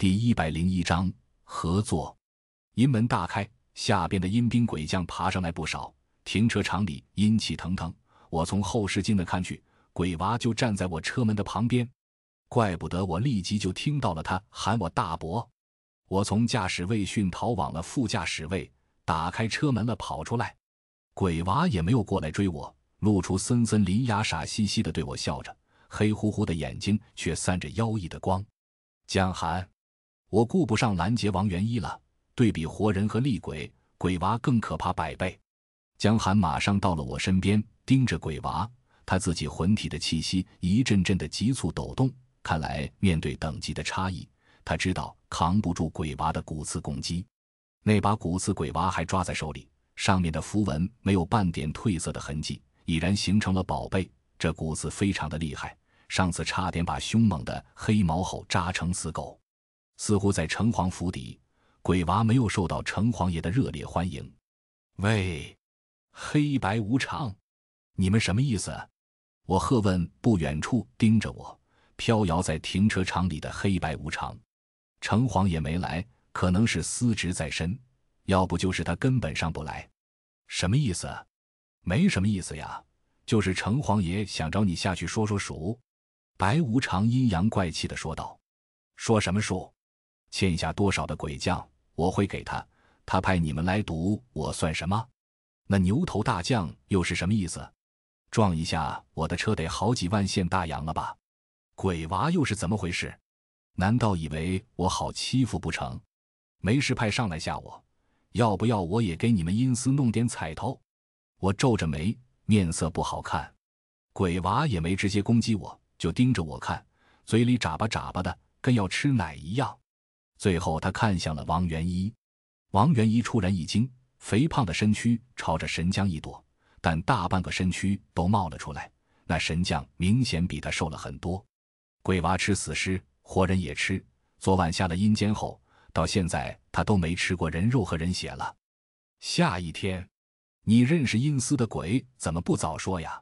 第一百零一章合作。阴门大开，下边的阴兵鬼将爬上来不少。停车场里阴气腾腾，我从后视镜的看去，鬼娃就站在我车门的旁边。怪不得我立即就听到了他喊我大伯。我从驾驶位训逃往了副驾驶位，打开车门了，跑出来。鬼娃也没有过来追我，露出森森林牙，傻兮兮的对我笑着，黑乎乎的眼睛却散着妖异的光。江寒，我顾不上拦截王元一了。对比活人和厉鬼，鬼娃更可怕百倍。江寒马上到了我身边，盯着鬼娃，他自己魂体的气息一阵阵的急促抖动。看来面对等级的差异，他知道扛不住鬼娃的骨刺攻击。那把骨刺鬼娃还抓在手里，上面的符文没有半点褪色的痕迹，已然形成了宝贝。这骨刺非常的厉害，上次差点把凶猛的黑毛猴扎成死狗。似乎在城隍府邸。鬼娃没有受到城隍爷的热烈欢迎。喂，黑白无常，你们什么意思？我喝问不远处盯着我飘摇在停车场里的黑白无常。城隍爷没来，可能是司职在身，要不就是他根本上不来。什么意思？没什么意思呀，就是城隍爷想找你下去说说数。白无常阴阳怪气的说道：“说什么数？”欠下多少的鬼将，我会给他。他派你们来赌，我算什么？那牛头大将又是什么意思？撞一下我的车得好几万现大洋了吧？鬼娃又是怎么回事？难道以为我好欺负不成？没事派上来吓我，要不要我也给你们阴司弄点彩头？我皱着眉，面色不好看。鬼娃也没直接攻击我，就盯着我看，嘴里眨巴眨巴的，跟要吃奶一样。最后，他看向了王元一，王元一突然一惊，肥胖的身躯朝着神将一躲，但大半个身躯都冒了出来。那神将明显比他瘦了很多。鬼娃吃死尸，活人也吃。昨晚下了阴间后，到现在他都没吃过人肉和人血了。下一天，你认识阴司的鬼，怎么不早说呀？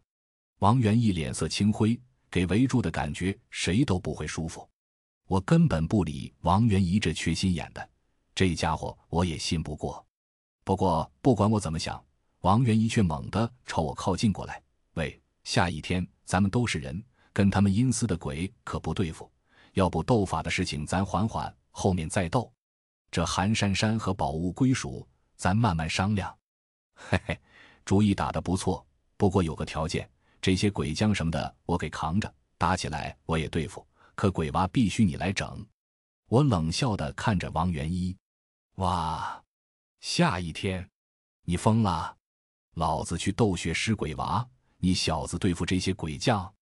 王元一脸色青灰，给围住的感觉谁都不会舒服。我根本不理王元一这缺心眼的，这家伙我也信不过。不过不管我怎么想，王元一却猛地朝我靠近过来。喂，下一天咱们都是人，跟他们阴司的鬼可不对付。要不斗法的事情咱缓缓，后面再斗。这寒珊珊和宝物归属，咱慢慢商量。嘿嘿，主意打得不错。不过有个条件，这些鬼将什么的我给扛着，打起来我也对付。可鬼娃必须你来整，我冷笑的看着王元一，哇，下一天，你疯了？老子去斗血尸鬼娃，你小子对付这些鬼将，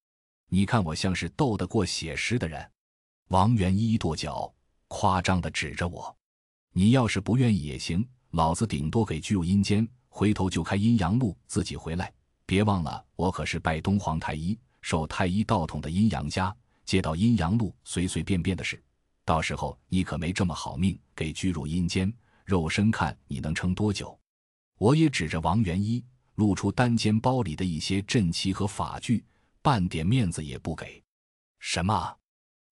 你看我像是斗得过血尸的人？王元一跺脚，夸张的指着我，你要是不愿意也行，老子顶多给拘入阴间，回头就开阴阳路自己回来。别忘了，我可是拜东皇太医，受太医道统的阴阳家。接到阴阳路随随便便的事，到时候你可没这么好命，给拘入阴间，肉身看你能撑多久。我也指着王元一，露出单肩包里的一些阵旗和法具，半点面子也不给。什么？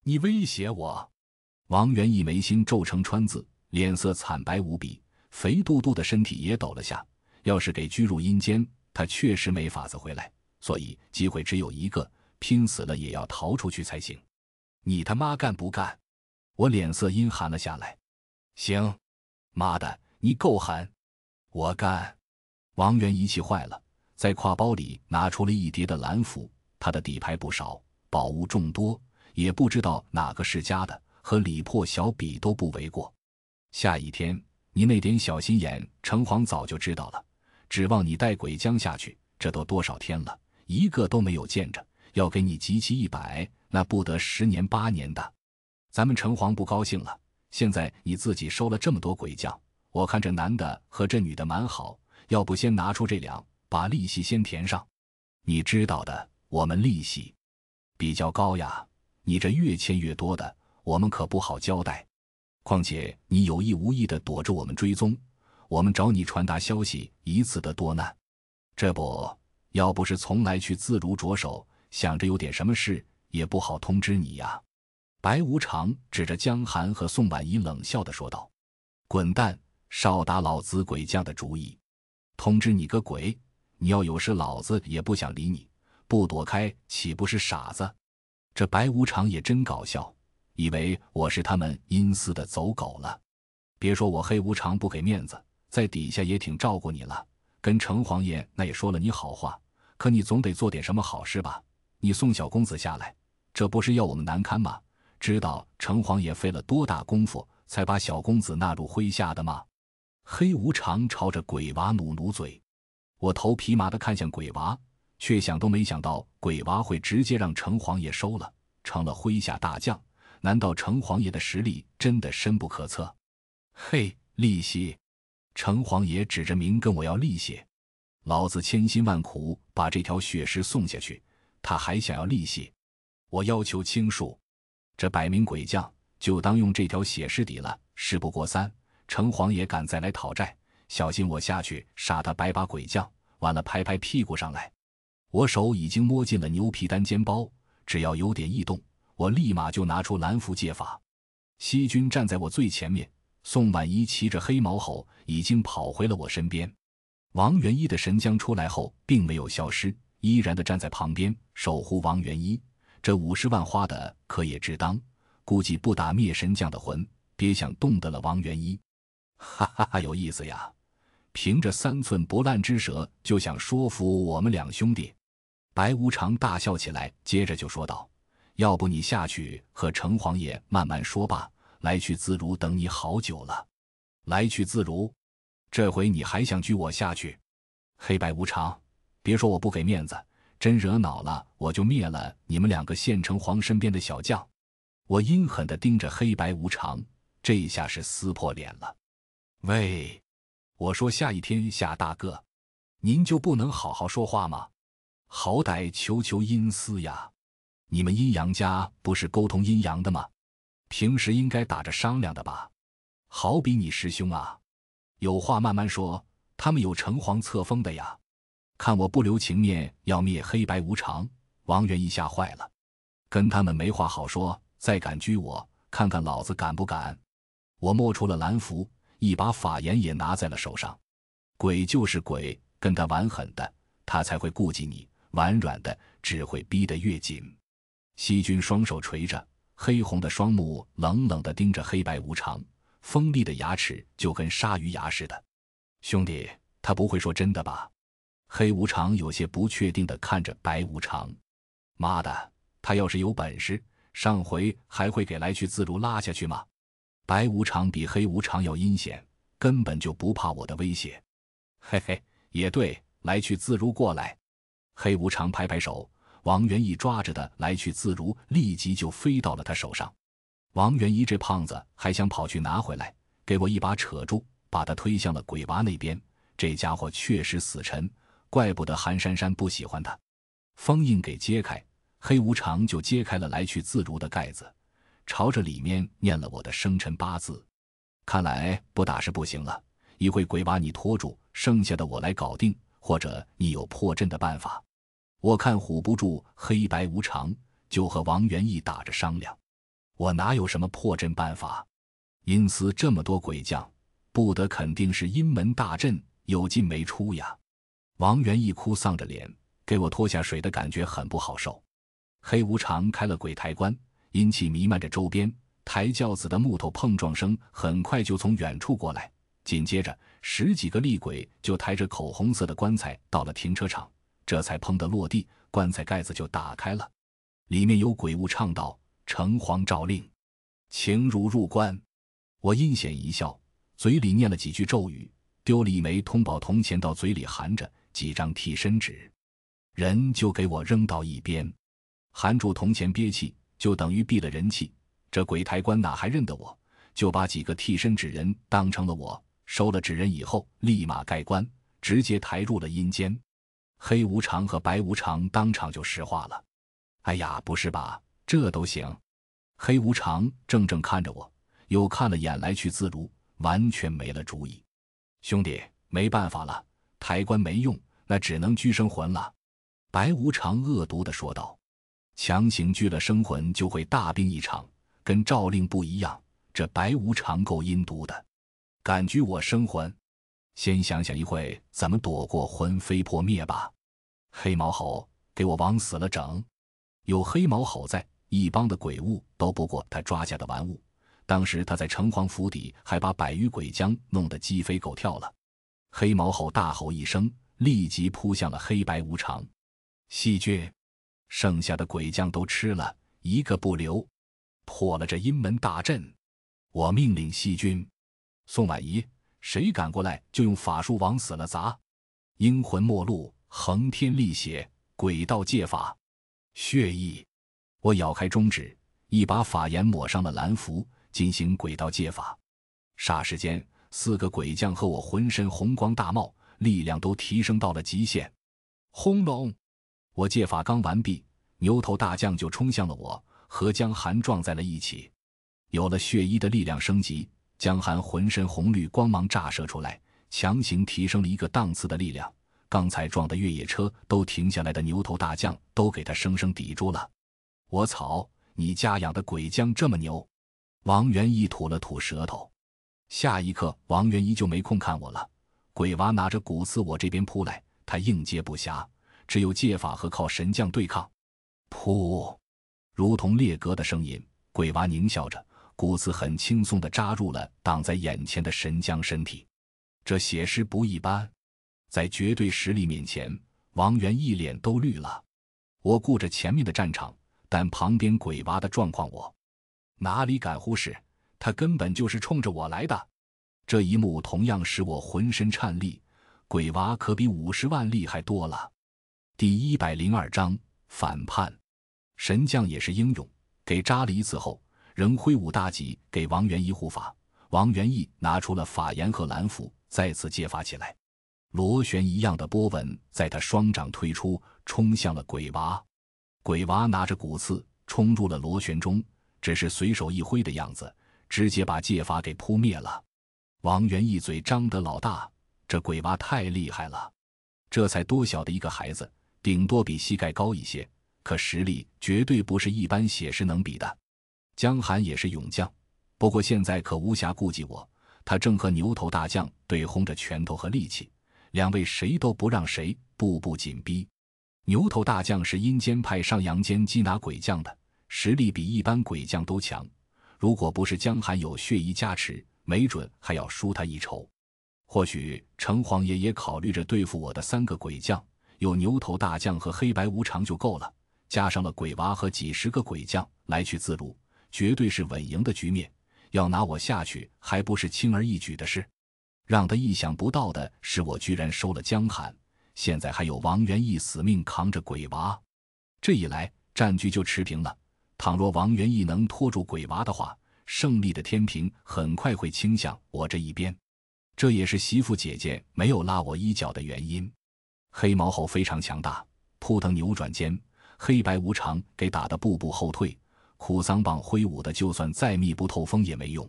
你威胁我？王元一眉心皱成川字，脸色惨白无比，肥嘟嘟的身体也抖了下。要是给拘入阴间，他确实没法子回来，所以机会只有一个。拼死了也要逃出去才行，你他妈干不干？我脸色阴寒了下来。行，妈的，你够狠！我干！王元一气坏了，在挎包里拿出了一叠的蓝符，他的底牌不少，宝物众多，也不知道哪个是假的，和李破小比都不为过。下一天，你那点小心眼，城隍早就知道了，指望你带鬼将下去，这都多少天了，一个都没有见着。要给你集齐一百，那不得十年八年的。咱们城隍不高兴了。现在你自己收了这么多鬼将，我看这男的和这女的蛮好，要不先拿出这两，把利息先填上。你知道的，我们利息比较高呀。你这越欠越多的，我们可不好交代。况且你有意无意的躲着我们追踪，我们找你传达消息，一次的多难。这不要不是从来去自如着手。想着有点什么事，也不好通知你呀。白无常指着江寒和宋婉仪冷笑的说道：“滚蛋！少打老子鬼将的主意！通知你个鬼！你要有事，老子也不想理你。不躲开，岂不是傻子？”这白无常也真搞笑，以为我是他们阴司的走狗了。别说我黑无常不给面子，在底下也挺照顾你了。跟城隍爷那也说了你好话，可你总得做点什么好事吧？你送小公子下来，这不是要我们难堪吗？知道城隍爷费了多大功夫才把小公子纳入麾下的吗？黑无常朝着鬼娃努努嘴，我头皮麻的看向鬼娃，却想都没想到鬼娃会直接让城隍爷收了，成了麾下大将。难道城隍爷的实力真的深不可测？嘿，利息！城隍爷指着明跟我要利息，老子千辛万苦把这条血尸送下去，他还想要利息？我要求清数，这摆明鬼将就当用这条血尸抵了。事不过三，城隍爷敢再来讨债，小心我下去杀他百把鬼将。完了，拍拍屁股上来，我手已经摸进了牛皮单肩包，只要有点异动，我立马就拿出蓝符借法。西军站在我最前面。宋婉仪骑着黑毛猴已经跑回了我身边，王元一的神将出来后并没有消失，依然的站在旁边守护王元一。这五十万花的可也值当，估计不打灭神将的魂，别想动得了王元一。哈哈哈，有意思呀！凭着三寸不烂之舌就想说服我们两兄弟？白无常大笑起来，接着就说道：“要不你下去和城隍爷慢慢说吧。”来去自如，等你好久了。来去自如，这回你还想拘我下去？黑白无常，别说我不给面子，真惹恼了，我就灭了你们两个县城隍身边的小将。我阴狠地盯着黑白无常，这下是撕破脸了。喂，我说下一天下大哥，您就不能好好说话吗？好歹求求阴司呀！你们阴阳家不是沟通阴阳的吗？平时应该打着商量的吧，好比你师兄啊，有话慢慢说。他们有城隍册封的呀，看我不留情面要灭黑白无常，王元一吓坏了，跟他们没话好说。再敢拘我，看看老子敢不敢！我摸出了蓝符，一把法眼也拿在了手上。鬼就是鬼，跟他玩狠的，他才会顾及你；玩软的，只会逼得越紧。西君双手垂着。黑红的双目冷冷地盯着黑白无常，锋利的牙齿就跟鲨鱼牙似的。兄弟，他不会说真的吧？黑无常有些不确定地看着白无常。妈的，他要是有本事，上回还会给来去自如拉下去吗？白无常比黑无常要阴险，根本就不怕我的威胁。嘿嘿，也对，来去自如过来。黑无常拍拍手。王元义抓着的来去自如，立即就飞到了他手上。王元一这胖子还想跑去拿回来，给我一把扯住，把他推向了鬼娃那边。这家伙确实死沉，怪不得韩珊珊不喜欢他。封印给揭开，黑无常就揭开了来去自如的盖子，朝着里面念了我的生辰八字。看来不打是不行了，一会鬼把你拖住，剩下的我来搞定，或者你有破阵的办法。我看唬不住黑白无常，就和王元义打着商量。我哪有什么破阵办法？阴司这么多鬼将，不得肯定是阴门大阵，有进没出呀。王元一哭丧着脸，给我拖下水的感觉很不好受。黑无常开了鬼抬棺，阴气弥漫着周边，抬轿子的木头碰撞声很快就从远处过来。紧接着，十几个厉鬼就抬着口红色的棺材到了停车场。这才砰的落地，棺材盖子就打开了，里面有鬼物唱道：“城隍诏令，情如入棺。”我阴险一笑，嘴里念了几句咒语，丢了一枚通宝铜钱到嘴里含着，几张替身纸，人就给我扔到一边，含住铜钱憋气，就等于闭了人气。这鬼抬棺哪还认得我？就把几个替身纸人当成了我，收了纸人以后，立马盖棺，直接抬入了阴间。黑无常和白无常当场就石化了。哎呀，不是吧？这都行？黑无常怔怔看着我，又看了眼来去自如，完全没了主意。兄弟，没办法了，抬棺没用，那只能拘生魂了。白无常恶毒的说道：“强行拘了生魂，就会大病一场，跟诏令不一样，这白无常够阴毒的，敢拘我生魂。先想想一会怎么躲过魂飞魄灭吧。黑毛猴，给我往死了整！有黑毛猴在，一帮的鬼物都不过他抓下的玩物。当时他在城隍府邸，还把百余鬼将弄得鸡飞狗跳了。黑毛猴大吼一声，立即扑向了黑白无常。细菌，剩下的鬼将都吃了一个不留，破了这阴门大阵。我命令细菌、宋婉仪，谁敢过来就用法术往死了砸。阴魂末路，横天立血，鬼道戒法，血意。我咬开中指，一把法盐抹上了蓝符。进行鬼道戒法，霎时间，四个鬼将和我浑身红光大冒，力量都提升到了极限。轰隆！我借法刚完毕，牛头大将就冲向了我，和江寒撞在了一起。有了血衣的力量升级，江寒浑身红绿光芒炸射出来，强行提升了一个档次的力量。刚才撞的越野车都停下来的牛头大将，都给他生生抵住了。我操！你家养的鬼将这么牛！王元一吐了吐舌头，下一刻，王元义就没空看我了。鬼娃拿着骨刺我这边扑来，他应接不暇，只有借法和靠神将对抗。噗，如同裂格的声音。鬼娃狞笑着，骨刺很轻松地扎入了挡在眼前的神将身体。这血尸不一般，在绝对实力面前，王元一脸都绿了。我顾着前面的战场，但旁边鬼娃的状况我。哪里敢忽视？他根本就是冲着我来的。这一幕同样使我浑身颤栗。鬼娃可比五十万厉害多了。第一百零二章反叛。神将也是英勇，给扎了一次后，仍挥舞大戟给王元义护法。王元义拿出了法言和蓝符，再次借法起来。螺旋一样的波纹在他双掌推出，冲向了鬼娃。鬼娃拿着骨刺冲入了螺旋中。只是随手一挥的样子，直接把戒法给扑灭了。王元一嘴张得老大，这鬼娃太厉害了。这才多小的一个孩子，顶多比膝盖高一些，可实力绝对不是一般血尸能比的。江寒也是勇将，不过现在可无暇顾及我，他正和牛头大将对轰着拳头和力气，两位谁都不让谁，步步紧逼。牛头大将是阴间派上阳间缉拿鬼将的。实力比一般鬼将都强，如果不是江寒有血衣加持，没准还要输他一筹。或许城隍爷也考虑着对付我的三个鬼将，有牛头大将和黑白无常就够了，加上了鬼娃和几十个鬼将来去自如，绝对是稳赢的局面。要拿我下去，还不是轻而易举的事？让他意想不到的是，我居然收了江寒，现在还有王元义死命扛着鬼娃，这一来战局就持平了。倘若王元义能拖住鬼娃的话，胜利的天平很快会倾向我这一边。这也是媳妇姐姐没有拉我衣角的原因。黑毛猴非常强大，扑腾扭转间，黑白无常给打得步步后退。苦桑棒挥舞的，就算再密不透风也没用。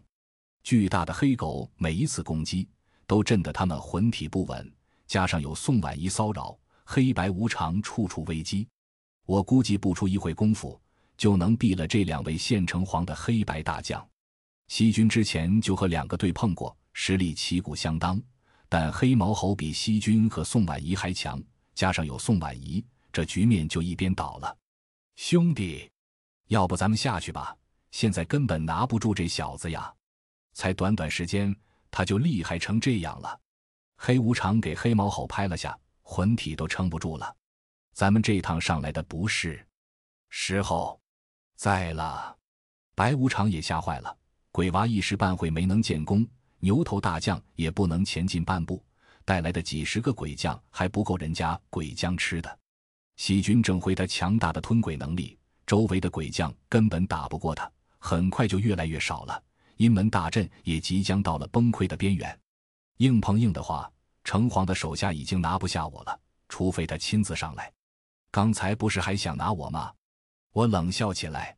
巨大的黑狗每一次攻击，都震得他们魂体不稳。加上有宋婉仪骚扰，黑白无常处处危机。我估计不出一会功夫。就能毙了这两位县城隍的黑白大将。西军之前就和两个对碰过，实力旗鼓相当，但黑毛猴比西军和宋婉仪还强，加上有宋婉仪，这局面就一边倒了。兄弟，要不咱们下去吧？现在根本拿不住这小子呀！才短短时间，他就厉害成这样了。黑无常给黑毛猴拍了下，魂体都撑不住了。咱们这趟上来的不是时候。在了，白无常也吓坏了。鬼娃一时半会没能建功，牛头大将也不能前进半步，带来的几十个鬼将还不够人家鬼将吃的。喜军正挥他强大的吞鬼能力，周围的鬼将根本打不过他，很快就越来越少了。阴门大阵也即将到了崩溃的边缘。硬碰硬的话，城隍的手下已经拿不下我了，除非他亲自上来。刚才不是还想拿我吗？我冷笑起来：“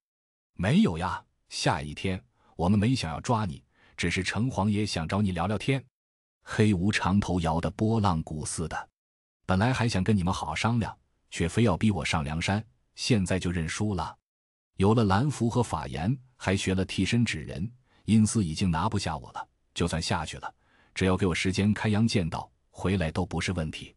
没有呀，下一天我们没想要抓你，只是城隍爷想找你聊聊天。”黑无常头摇得波浪鼓似的，本来还想跟你们好好商量，却非要逼我上梁山，现在就认输了。有了蓝符和法言，还学了替身指人，阴司已经拿不下我了。就算下去了，只要给我时间开阳剑道，回来都不是问题。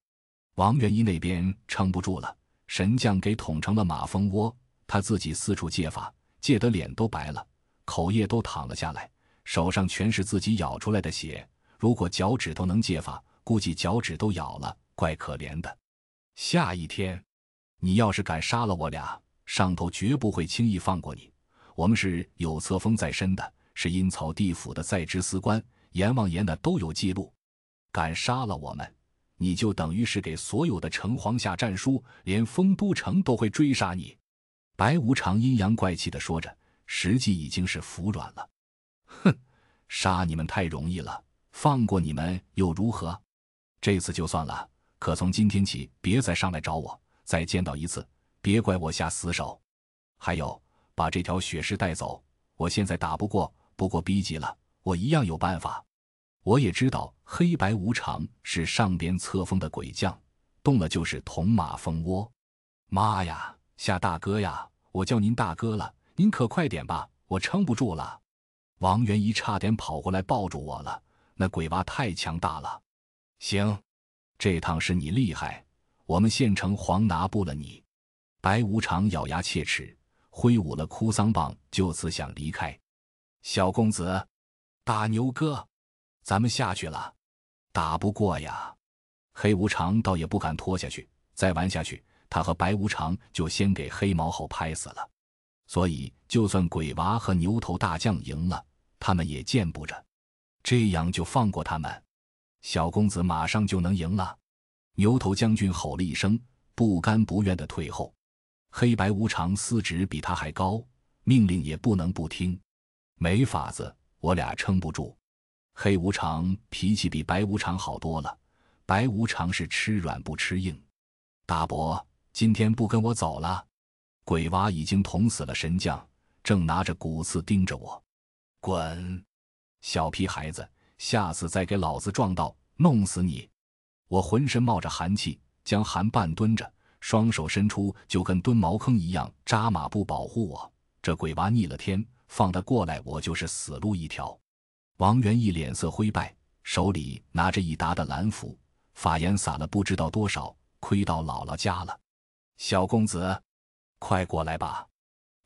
王元一那边撑不住了，神将给捅成了马蜂窝，他自己四处借法，借得脸都白了，口液都淌了下来，手上全是自己咬出来的血。如果脚趾头能借法，估计脚趾都咬了，怪可怜的。下一天，你要是敢杀了我俩。上头绝不会轻易放过你，我们是有册封在身的，是阴曹地府的在职司官，阎王爷那都有记录。敢杀了我们，你就等于是给所有的城隍下战书，连丰都城都会追杀你。白无常阴阳怪气的说着，实际已经是服软了。哼，杀你们太容易了，放过你们又如何？这次就算了，可从今天起别再上来找我，再见到一次。别怪我下死手，还有把这条血尸带走。我现在打不过，不过逼急了，我一样有办法。我也知道黑白无常是上边册封的鬼将，动了就是铜马蜂窝。妈呀，夏大哥呀，我叫您大哥了，您可快点吧，我撑不住了。王元一差点跑过来抱住我了，那鬼娃太强大了。行，这趟是你厉害，我们县城黄拿不了你。白无常咬牙切齿，挥舞了哭丧棒，就此想离开。小公子，大牛哥，咱们下去了。打不过呀，黑无常倒也不敢拖下去。再玩下去，他和白无常就先给黑毛猴拍死了。所以，就算鬼娃和牛头大将赢了，他们也见不着。这样就放过他们，小公子马上就能赢了。牛头将军吼了一声，不甘不愿的退后。黑白无常司职比他还高，命令也不能不听。没法子，我俩撑不住。黑无常脾气比白无常好多了，白无常是吃软不吃硬。大伯，今天不跟我走了？鬼娃已经捅死了神将，正拿着骨刺盯着我。滚！小皮孩子，下次再给老子撞到，弄死你！我浑身冒着寒气，将韩半蹲着。双手伸出，就跟蹲茅坑一样扎马步保护我。这鬼娃逆了天，放他过来，我就是死路一条。王元义脸色灰败，手里拿着一沓的蓝符，法眼撒了不知道多少，亏到姥姥家了。小公子，快过来吧！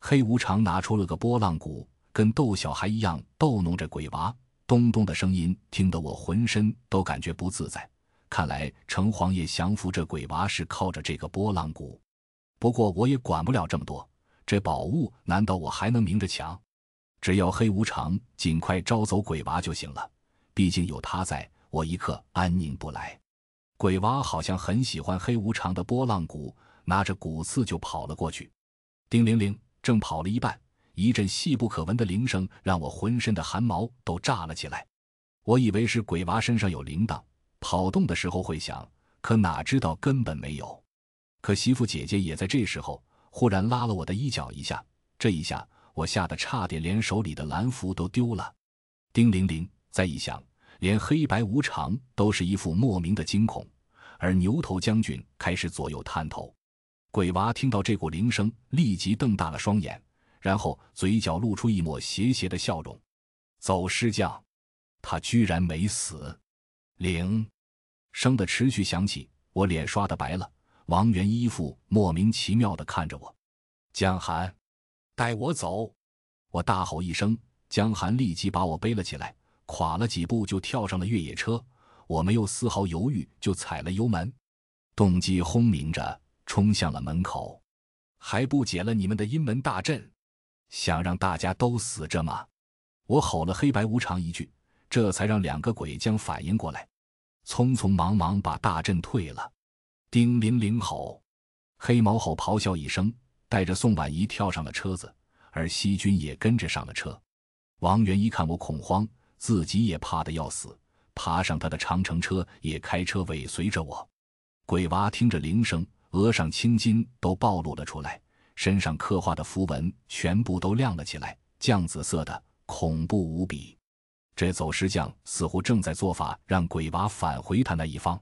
黑无常拿出了个拨浪鼓，跟逗小孩一样逗弄着鬼娃，咚咚的声音听得我浑身都感觉不自在。看来城隍爷降服这鬼娃是靠着这个拨浪鼓，不过我也管不了这么多。这宝物难道我还能明着抢？只要黑无常尽快招走鬼娃就行了。毕竟有他在，我一刻安宁不来。鬼娃好像很喜欢黑无常的拨浪鼓，拿着骨刺就跑了过去。叮铃铃，正跑了一半，一阵细不可闻的铃声让我浑身的汗毛都炸了起来。我以为是鬼娃身上有铃铛。跑动的时候会响，可哪知道根本没有。可媳妇姐姐也在这时候忽然拉了我的衣角一下，这一下我吓得差点连手里的蓝符都丢了。叮铃铃，再一响，连黑白无常都是一副莫名的惊恐，而牛头将军开始左右探头。鬼娃听到这股铃声，立即瞪大了双眼，然后嘴角露出一抹邪邪的笑容。走尸匠，他居然没死。铃。声的持续响起，我脸刷的白了。王元一副莫名其妙的看着我，江寒，带我走！我大吼一声，江寒立即把我背了起来，垮了几步就跳上了越野车。我没有丝毫犹豫，就踩了油门，动机轰鸣着冲向了门口。还不解了你们的阴门大阵，想让大家都死着吗？我吼了黑白无常一句，这才让两个鬼将反应过来。匆匆忙忙把大阵退了，叮铃铃吼，黑毛猴咆哮一声，带着宋婉仪跳上了车子，而西军也跟着上了车。王元一看我恐慌，自己也怕得要死，爬上他的长城车，也开车尾随着我。鬼娃听着铃声，额上青筋都暴露了出来，身上刻画的符文全部都亮了起来，绛紫色的，恐怖无比。这走尸匠似乎正在做法，让鬼娃返回他那一方。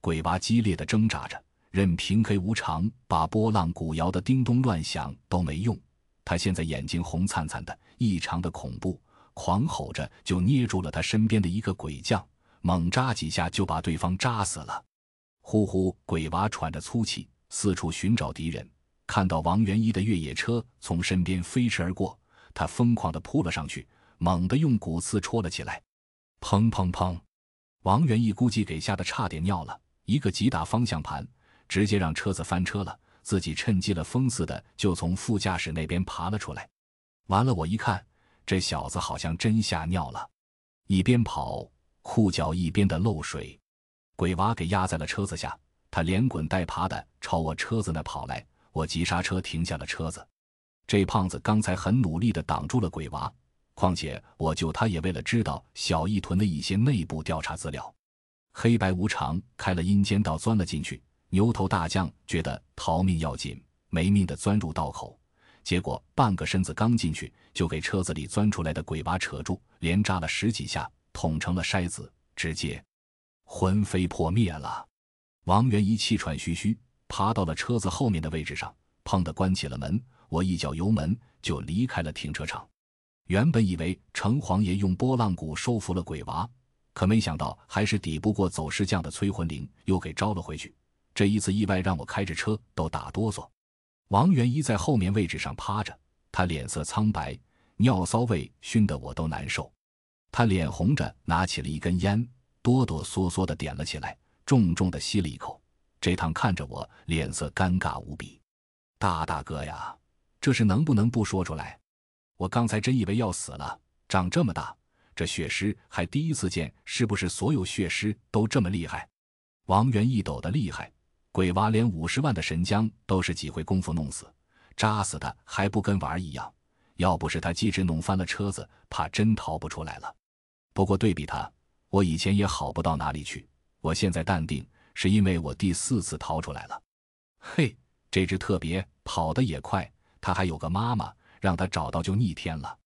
鬼娃激烈的挣扎着，任凭黑无常把波浪鼓摇得叮咚乱响都没用。他现在眼睛红灿灿的，异常的恐怖，狂吼着就捏住了他身边的一个鬼将，猛扎几下就把对方扎死了。呼呼，鬼娃喘着粗气，四处寻找敌人。看到王元一的越野车从身边飞驰而过，他疯狂地扑了上去，猛地用骨刺戳了起来。砰砰砰！王元一估计给吓得差点尿了，一个急打方向盘，直接让车子翻车了。自己趁机了风似的就从副驾驶那边爬了出来。完了，我一看，这小子好像真吓尿了，一边跑裤脚一边的漏水。鬼娃给压在了车子下，他连滚带爬的朝我车子那跑来。我急刹车停下了车子。这胖子刚才很努力的挡住了鬼娃，况且我救他也为了知道小义屯的一些内部调查资料。黑白无常开了阴间道，钻了进去。牛头大将觉得逃命要紧，没命的钻入道口，结果半个身子刚进去，就给车子里钻出来的鬼娃扯住，连扎了十几下，捅成了筛子，直接魂飞魄灭了。王元一气喘吁吁，爬到了车子后面的位置上，砰的关起了门。我一脚油门就离开了停车场。原本以为城隍爷用拨浪鼓收服了鬼娃，可没想到还是抵不过走尸匠的催魂铃，又给招了回去。这一次意外让我开着车都打哆嗦。王元一在后面位置上趴着，他脸色苍白，尿骚味熏得我都难受。他脸红着，拿起了一根烟，哆哆嗦嗦的点了起来，重重的吸了一口。这趟看着我，脸色尴尬无比。大大哥呀，这是能不能不说出来？我刚才真以为要死了，长这么大，这血尸还第一次见，是不是所有血尸都这么厉害？王元一抖的厉害。鬼娃连五十万的神将都是几回功夫弄死，扎死他还不跟玩一样？要不是他机智弄翻了车子，怕真逃不出来了。不过对比他，我以前也好不到哪里去。我现在淡定，是因为我第四次逃出来了。嘿，这只特别跑得也快，它还有个妈妈，让它找到就逆天了。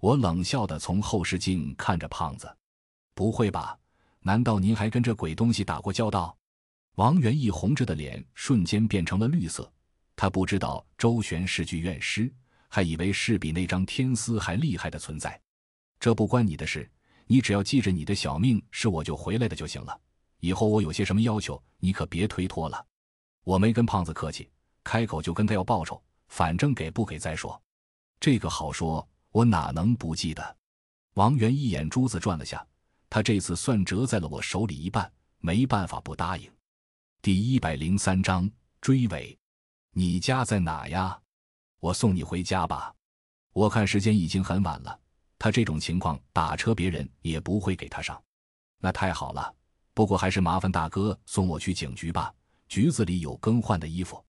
我冷笑的从后视镜看着胖子，不会吧？难道您还跟这鬼东西打过交道？王元义红着的脸瞬间变成了绿色，他不知道周旋是具怨师，还以为是比那张天丝还厉害的存在。这不关你的事，你只要记着你的小命是我救回来的就行了。以后我有些什么要求，你可别推脱了。我没跟胖子客气，开口就跟他要报酬，反正给不给再说。这个好说，我哪能不记得？王元一眼珠子转了下，他这次算折在了我手里一半，没办法不答应。第一百零三章追尾，你家在哪呀？我送你回家吧。我看时间已经很晚了，他这种情况打车别人也不会给他上。那太好了，不过还是麻烦大哥送我去警局吧，局子里有更换的衣服。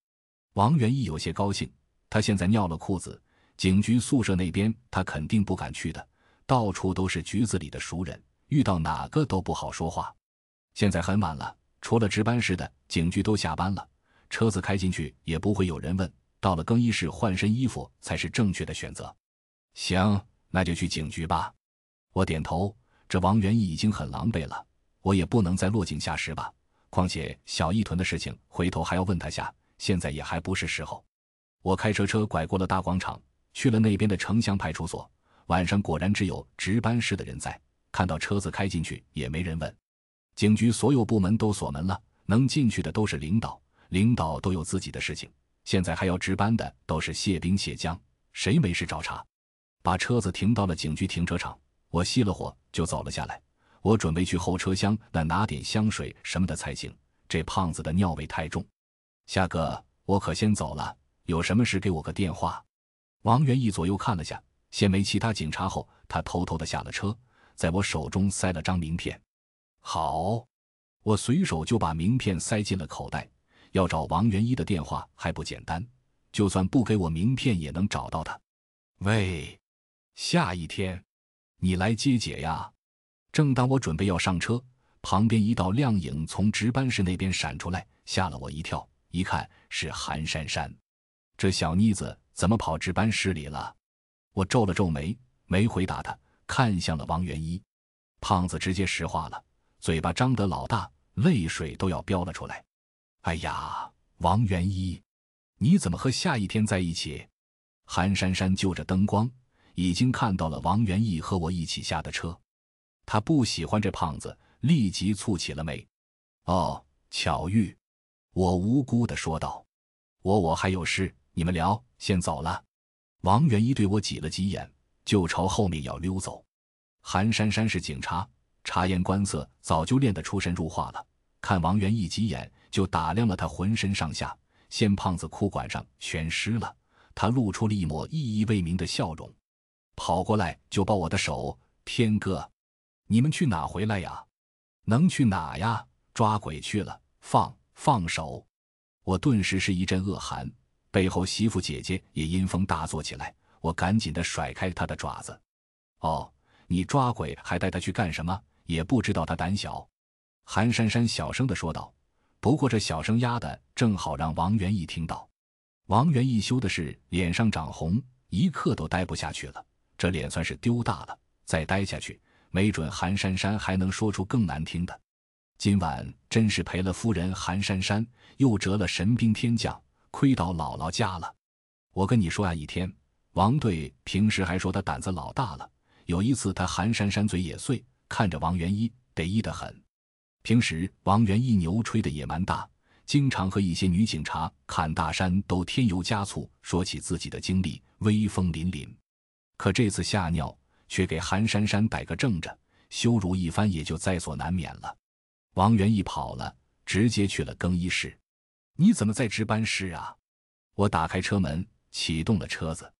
王元义有些高兴，他现在尿了裤子，警局宿舍那边他肯定不敢去的，到处都是局子里的熟人，遇到哪个都不好说话。现在很晚了。除了值班室的警局都下班了，车子开进去也不会有人问。到了更衣室换身衣服才是正确的选择。行，那就去警局吧。我点头。这王元义已经很狼狈了，我也不能再落井下石吧。况且小义屯的事情，回头还要问他下，现在也还不是时候。我开车车拐过了大广场，去了那边的城乡派出所。晚上果然只有值班室的人在，看到车子开进去也没人问。警局所有部门都锁门了，能进去的都是领导，领导都有自己的事情。现在还要值班的都是卸兵卸将，谁没事找茬？把车子停到了警局停车场，我熄了火就走了下来。我准备去后车厢那拿点香水什么的才行。这胖子的尿味太重。夏哥，我可先走了，有什么事给我个电话。王元义左右看了下，先没其他警察后，他偷偷的下了车，在我手中塞了张名片。好，我随手就把名片塞进了口袋。要找王元一的电话还不简单，就算不给我名片也能找到他。喂，下一天，你来接姐呀？正当我准备要上车，旁边一道亮影从值班室那边闪出来，吓了我一跳。一看是韩珊珊，这小妮子怎么跑值班室里了？我皱了皱眉，没回答他，看向了王元一。胖子直接石化了。嘴巴张得老大，泪水都要飙了出来。哎呀，王元一，你怎么和夏一天在一起？韩珊珊就着灯光，已经看到了王元义和我一起下的车。他不喜欢这胖子，立即蹙起了眉。哦，巧遇，我无辜的说道。我我还有事，你们聊，先走了。王元一对我挤了挤眼，就朝后面要溜走。韩珊珊是警察，察言观色早就练得出神入化了。看王元一几眼，就打量了他浑身上下，先胖子裤管上全湿了。他露出了一抹意义未明的笑容，跑过来就抱我的手：“天哥，你们去哪回来呀？能去哪呀？抓鬼去了！放放手！”我顿时是一阵恶寒，背后媳妇姐姐也阴风大作起来。我赶紧的甩开她的爪子。哦，你抓鬼还带他去干什么？也不知道他胆小。韩珊珊小声的说道。不过这小声压的正好让王元义听到。王元义羞的是脸上长红，一刻都待不下去了。这脸算是丢大了，再待下去，没准韩珊珊还能说出更难听的。今晚真是赔了夫人韩珊珊，又折了神兵天将，亏到姥姥家了。我跟你说啊，一天，王队平时还说他胆子老大了，有一次他韩珊珊嘴也碎，看着王元一得意得很。平时王元一牛吹的也蛮大，经常和一些女警察侃大山都添油加醋，说起自己的经历，威风凛凛。可这次吓尿，却给韩珊珊逮个正着，羞辱一番也就在所难免了。王元义跑了，直接去了更衣室。你怎么在值班室啊？我打开车门，启动了车子。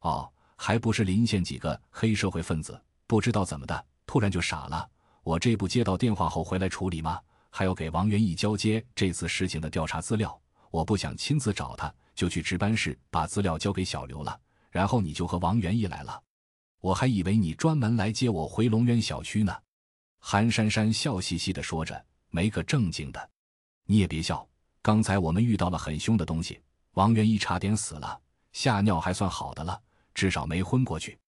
哦，还不是临县几个黑社会分子，不知道怎么的，突然就傻了。我这不接到电话后回来处理吗？还要给王元义交接这次事情的调查资料。我不想亲自找他，就去值班室把资料交给小刘了。然后你就和王元义来了，我还以为你专门来接我回龙渊小区呢。韩珊珊笑嘻嘻地说着：“没个正经的，你也别笑。刚才我们遇到了很凶的东西，王元义差点死了，吓尿还算好的了，至少没昏过去。”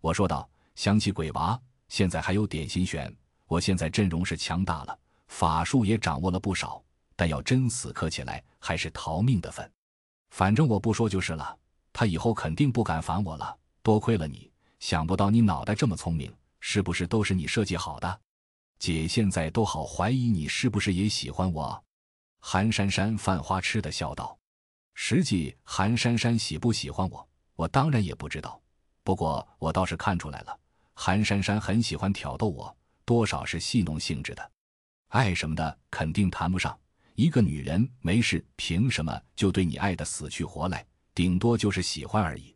我说道：“想起鬼娃，现在还有点心悬。我现在阵容是强大了，法术也掌握了不少，但要真死磕起来，还是逃命的份。反正我不说就是了，他以后肯定不敢烦我了。多亏了你，想不到你脑袋这么聪明，是不是都是你设计好的？”姐现在都好怀疑你是不是也喜欢我，韩珊珊犯花痴的笑道。实际韩珊珊喜不喜欢我，我当然也不知道。不过我倒是看出来了，韩珊珊很喜欢挑逗我，多少是戏弄性质的。爱什么的肯定谈不上，一个女人没事凭什么就对你爱的死去活来？顶多就是喜欢而已。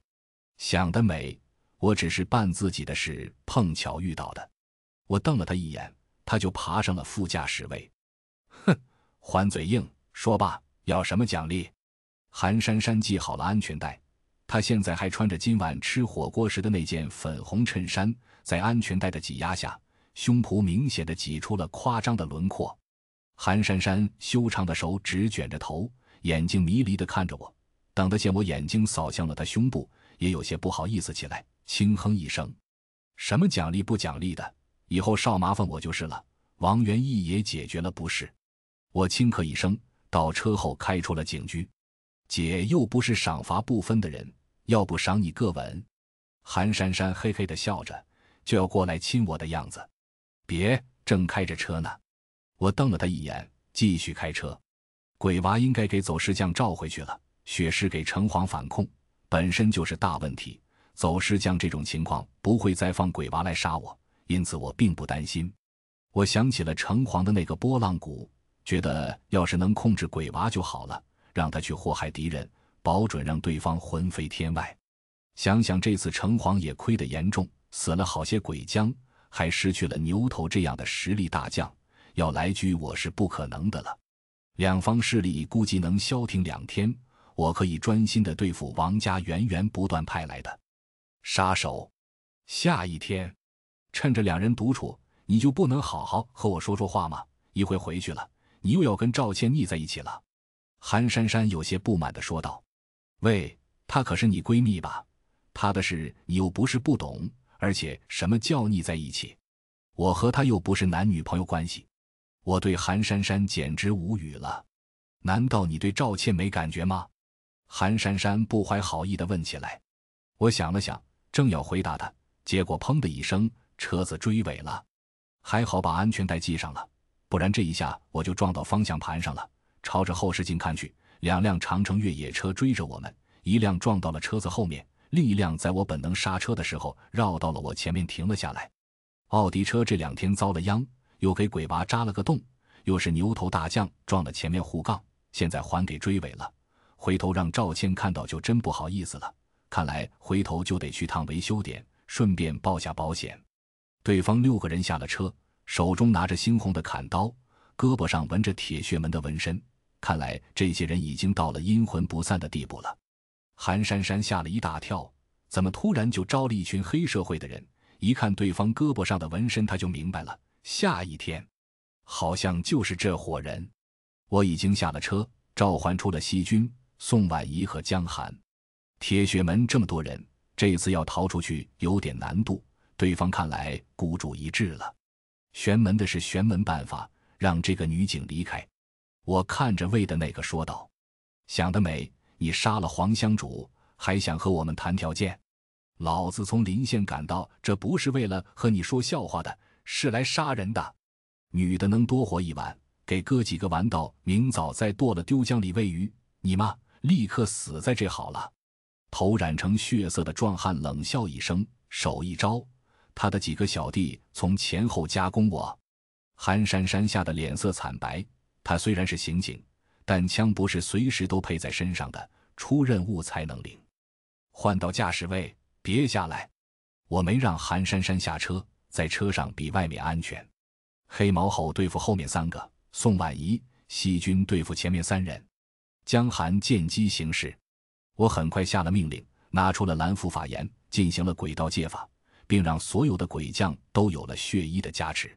想得美，我只是办自己的事，碰巧遇到的。我瞪了他一眼。他就爬上了副驾驶位，哼，还嘴硬。说吧，要什么奖励？韩珊珊系好了安全带，她现在还穿着今晚吃火锅时的那件粉红衬衫，在安全带的挤压下，胸脯明显的挤出了夸张的轮廓。韩珊珊修长的手指卷着头，眼睛迷离的看着我。等他见我眼睛扫向了他胸部，也有些不好意思起来，轻哼一声：“什么奖励不奖励的？”以后少麻烦我就是了。王元义也解决了不是，我轻咳一声，到车后开出了警局。姐又不是赏罚不分的人，要不赏你个吻？韩珊珊嘿嘿的笑着，就要过来亲我的样子。别，正开着车呢。我瞪了他一眼，继续开车。鬼娃应该给走尸匠召回去了。血尸给城隍反控，本身就是大问题。走尸将这种情况不会再放鬼娃来杀我。因此我并不担心。我想起了城隍的那个拨浪鼓，觉得要是能控制鬼娃就好了，让他去祸害敌人，保准让对方魂飞天外。想想这次城隍也亏得严重，死了好些鬼将，还失去了牛头这样的实力大将，要来狙我是不可能的了。两方势力估计能消停两天，我可以专心的对付王家源源不断派来的杀手。下一天。趁着两人独处，你就不能好好和我说说话吗？一会回去了，你又要跟赵倩腻在一起了。”韩珊珊有些不满的说道。“喂，她可是你闺蜜吧？她的事你又不是不懂。而且什么叫腻在一起？我和她又不是男女朋友关系。”我对韩珊珊简直无语了。难道你对赵倩没感觉吗？韩珊珊不怀好意的问起来。我想了想，正要回答他，结果砰的一声，车子追尾了。还好把安全带系上了，不然这一下我就撞到方向盘上了。朝着后视镜看去，两辆长城越野车追着我们，一辆撞到了车子后面，另一辆在我本能刹车的时候绕到了我前面停了下来。奥迪车这两天遭了殃，又给鬼娃扎了个洞，又是牛头大将撞了前面护杠，现在还给追尾了。回头让赵谦看到就真不好意思了。看来回头就得去趟维修点，顺便报下保险。对方六个人下了车，手中拿着猩红的砍刀，胳膊上纹着铁血门的纹身。看来这些人已经到了阴魂不散的地步了。韩珊珊吓了一大跳，怎么突然就招了一群黑社会的人？一看对方胳膊上的纹身，他就明白了。下一天，好像就是这伙人。我已经下了车，召唤出了西军、宋婉仪和江寒。铁血门这么多人，这次要逃出去有点难度。对方看来孤注一掷了，玄门的是玄门办法，让这个女警离开。我看着魏的那个说道：“想得美！你杀了黄香主，还想和我们谈条件？老子从临县赶到，这不是为了和你说笑话的，是来杀人的。女的能多活一晚，给哥几个玩到明早再剁了丢江里喂鱼。你妈立刻死在这好了。”头染成血色的壮汉冷笑一声，手一招，他的几个小弟从前后夹攻我。韩珊珊吓得脸色惨白。他虽然是刑警，但枪不是随时都配在身上的，出任务才能领。换到驾驶位，别下来。我没让韩珊珊下车，在车上比外面安全。黑毛猴对付后面三个，宋婉仪、西军对付前面三人。江寒见机行事。我很快下了命令，拿出了蓝符法言，进行了鬼道戒法，并让所有的鬼将都有了血衣的加持。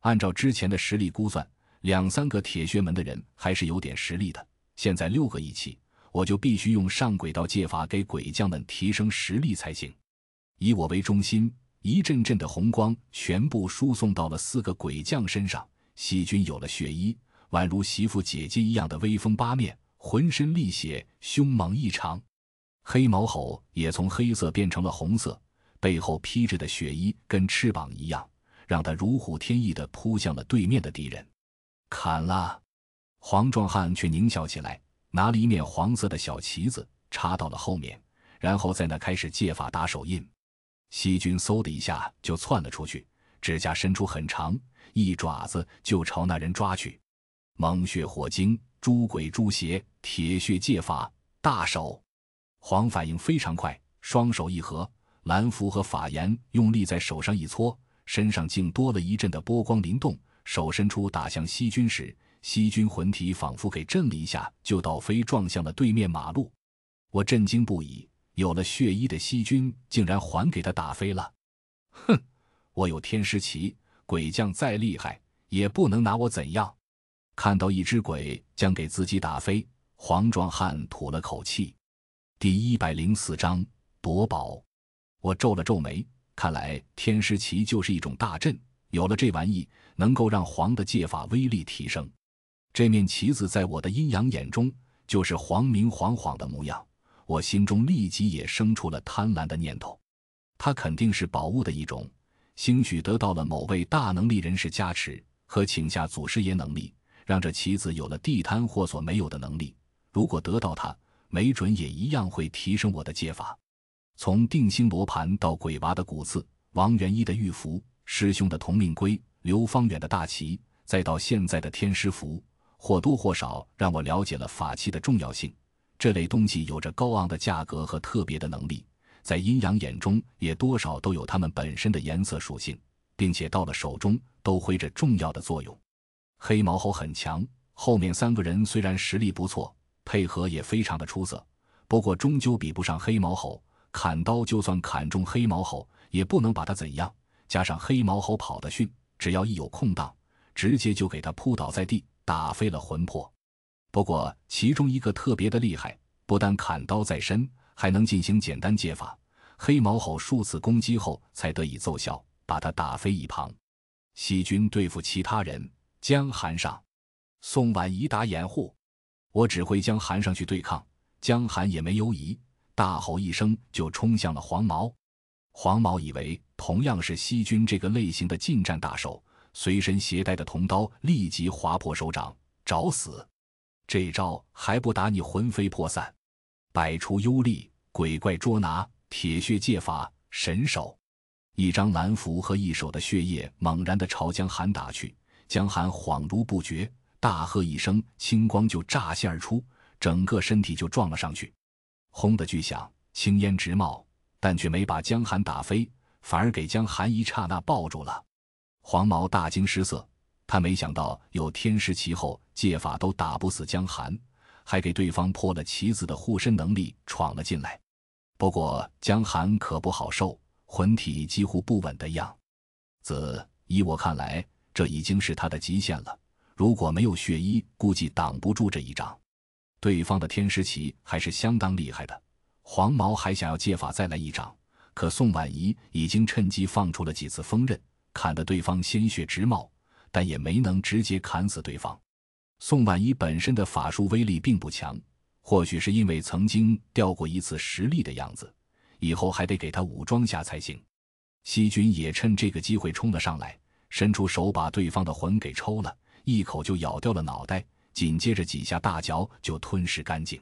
按照之前的实力估算，两三个铁血门的人还是有点实力的。现在六个一起，我就必须用上鬼道戒法给鬼将们提升实力才行。以我为中心，一阵阵的红光全部输送到了四个鬼将身上。细菌有了血衣，宛如媳妇姐姐一样的威风八面。浑身沥血，凶猛异常。黑毛猴也从黑色变成了红色，背后披着的血衣跟翅膀一样，让他如虎添翼地扑向了对面的敌人。砍了！黄壮汉却狞笑起来，拿了一面黄色的小旗子插到了后面，然后在那开始借法打手印。细菌嗖的一下就窜了出去，指甲伸出很长，一爪子就朝那人抓去。猛血火精。诸鬼诛邪，铁血戒法，大手，黄反应非常快，双手一合，蓝符和法言用力在手上一搓，身上竟多了一阵的波光灵动。手伸出打向西军时，西军魂体仿佛给震了一下，就倒飞撞向了对面马路。我震惊不已，有了血衣的西军竟然还给他打飞了。哼，我有天师旗，鬼将再厉害也不能拿我怎样。看到一只鬼将给自己打飞，黄壮汉吐了口气。第一百零四章夺宝。我皱了皱眉，看来天师旗就是一种大阵，有了这玩意，能够让黄的戒法威力提升。这面旗子在我的阴阳眼中就是黄明晃晃的模样，我心中立即也生出了贪婪的念头。它肯定是宝物的一种，兴许得到了某位大能力人士加持和请下祖师爷能力。让这棋子有了地摊货所没有的能力，如果得到它，没准也一样会提升我的戒法。从定心罗盘到鬼娃的骨刺，王元一的玉符，师兄的同命龟，刘方远的大旗，再到现在的天师符，或多或少让我了解了法器的重要性。这类东西有着高昂的价格和特别的能力，在阴阳眼中也多少都有它们本身的颜色属性，并且到了手中都挥着重要的作用。黑毛猴很强，后面三个人虽然实力不错，配合也非常的出色，不过终究比不上黑毛猴。砍刀就算砍中黑毛猴，也不能把他怎样。加上黑毛猴跑得迅，只要一有空档，直接就给他扑倒在地，打飞了魂魄。不过其中一个特别的厉害，不但砍刀在身，还能进行简单解法。黑毛猴数次攻击后才得以奏效，把他打飞一旁。西军对付其他人。江寒上，宋婉仪打掩护，我指挥江寒上去对抗。江寒也没犹疑，大吼一声就冲向了黄毛。黄毛以为同样是西军这个类型的近战大手，随身携带的铜刀立即划破手掌，找死！这招还不打你魂飞魄散？百出幽厉，鬼怪捉拿，铁血戒法，神手！一张蓝符和一手的血液猛然的朝江寒打去，江寒恍如不觉，大喝一声，青光就乍现而出，整个身体就撞了上去，轰的巨响，青烟直冒。但却没把江寒打飞，反而给江寒一刹那抱住了。黄毛大惊失色，他没想到有天师其后借法都打不死江寒，还给对方破了旗子的护身能力闯了进来。不过江寒可不好受，魂体几乎不稳的样子。依我看来，这已经是他的极限了。如果没有血衣，估计挡不住这一掌。对方的天师旗还是相当厉害的。黄毛还想要借法再来一掌，可宋婉仪已经趁机放出了几次锋刃，砍得对方鲜血直冒，但也没能直接砍死对方。宋婉仪本身的法术威力并不强，或许是因为曾经掉过一次实力的样子，以后还得给他武装下才行。西军也趁这个机会冲了上来，伸出手把对方的魂给抽了，一口就咬掉了脑袋，紧接着几下大嚼就吞噬干净。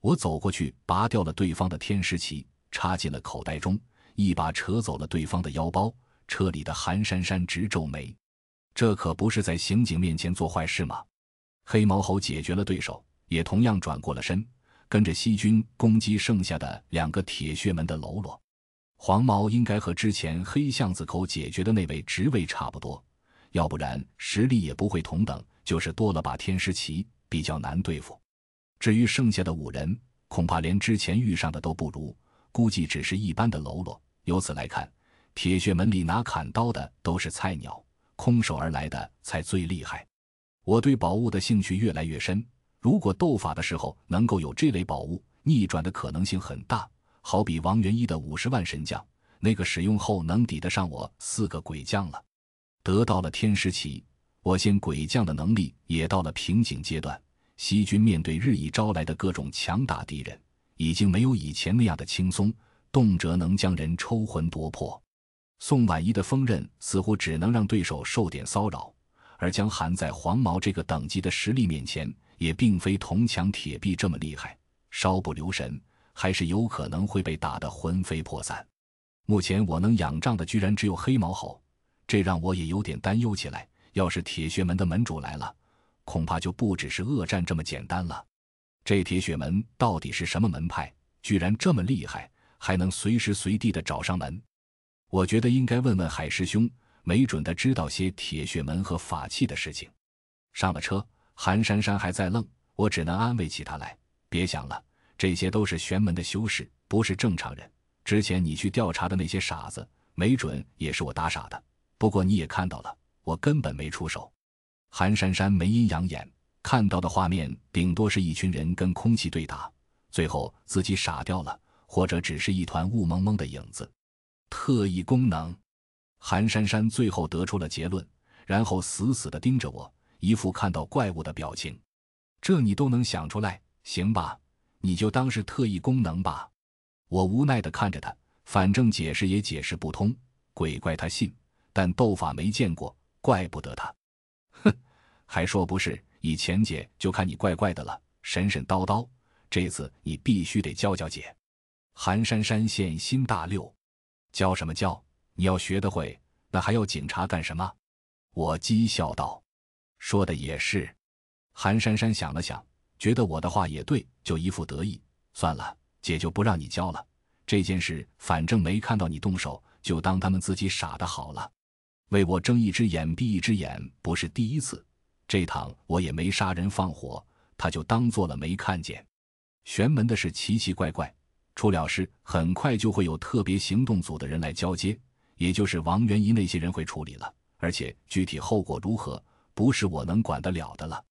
我走过去，拔掉了对方的天师旗，插进了口袋中，一把扯走了对方的腰包。车里的韩珊珊直皱眉，这可不是在刑警面前做坏事吗？黑毛猴解决了对手，也同样转过了身，跟着西军攻击剩下的两个铁血门的喽啰。黄毛应该和之前黑巷子口解决的那位职位差不多，要不然实力也不会同等，就是多了把天师旗，比较难对付。至于剩下的五人，恐怕连之前遇上的都不如，估计只是一般的喽啰。由此来看，铁血门里拿砍刀的都是菜鸟，空手而来的才最厉害。我对宝物的兴趣越来越深，如果斗法的时候能够有这类宝物，逆转的可能性很大。好比王元一的五十万神将，那个使用后能抵得上我四个鬼将了。得到了天师旗，我现鬼将的能力也到了瓶颈阶段。西军面对日益招来的各种强大敌人，已经没有以前那样的轻松，动辄能将人抽魂夺魄。宋婉仪的锋刃似乎只能让对手受点骚扰，而江寒在黄毛这个等级的实力面前，也并非铜墙铁壁这么厉害，稍不留神，还是有可能会被打得魂飞魄散。目前我能仰仗的居然只有黑毛猴，这让我也有点担忧起来。要是铁血门的门主来了，恐怕就不只是恶战这么简单了。这铁血门到底是什么门派？居然这么厉害，还能随时随地的找上门？我觉得应该问问海师兄，没准他知道些铁血门和法器的事情。上了车，韩珊珊还在愣，我只能安慰起他来：别想了，这些都是玄门的修士，不是正常人。之前你去调查的那些傻子，没准也是我打傻的。不过你也看到了，我根本没出手。韩珊珊眉阴扬眼，看到的画面顶多是一群人跟空气对打，最后自己傻掉了，或者只是一团雾蒙蒙的影子。特异功能，韩珊珊最后得出了结论，然后死死地盯着我，一副看到怪物的表情。这你都能想出来？行吧，你就当是特异功能吧。我无奈地看着他，反正解释也解释不通，鬼怪他信，但斗法没见过，怪不得他。哼，还说不是？以前姐就看你怪怪的了，神神叨叨。这次你必须得教教姐。韩珊珊现心大六，教什么教？你要学得会，那还要警察干什么？我讥笑道。说的也是。韩珊珊想了想，觉得我的话也对，就一副得意。算了，姐就不让你教了。这件事反正没看到你动手，就当他们自己傻的好了。为我睁一只眼闭一只眼不是第一次，这趟我也没杀人放火，他就当做了没看见。玄门的事奇奇怪怪，出了事很快就会有特别行动组的人来交接，也就是王元一那些人会处理了。而且具体后果如何，不是我能管得了的了。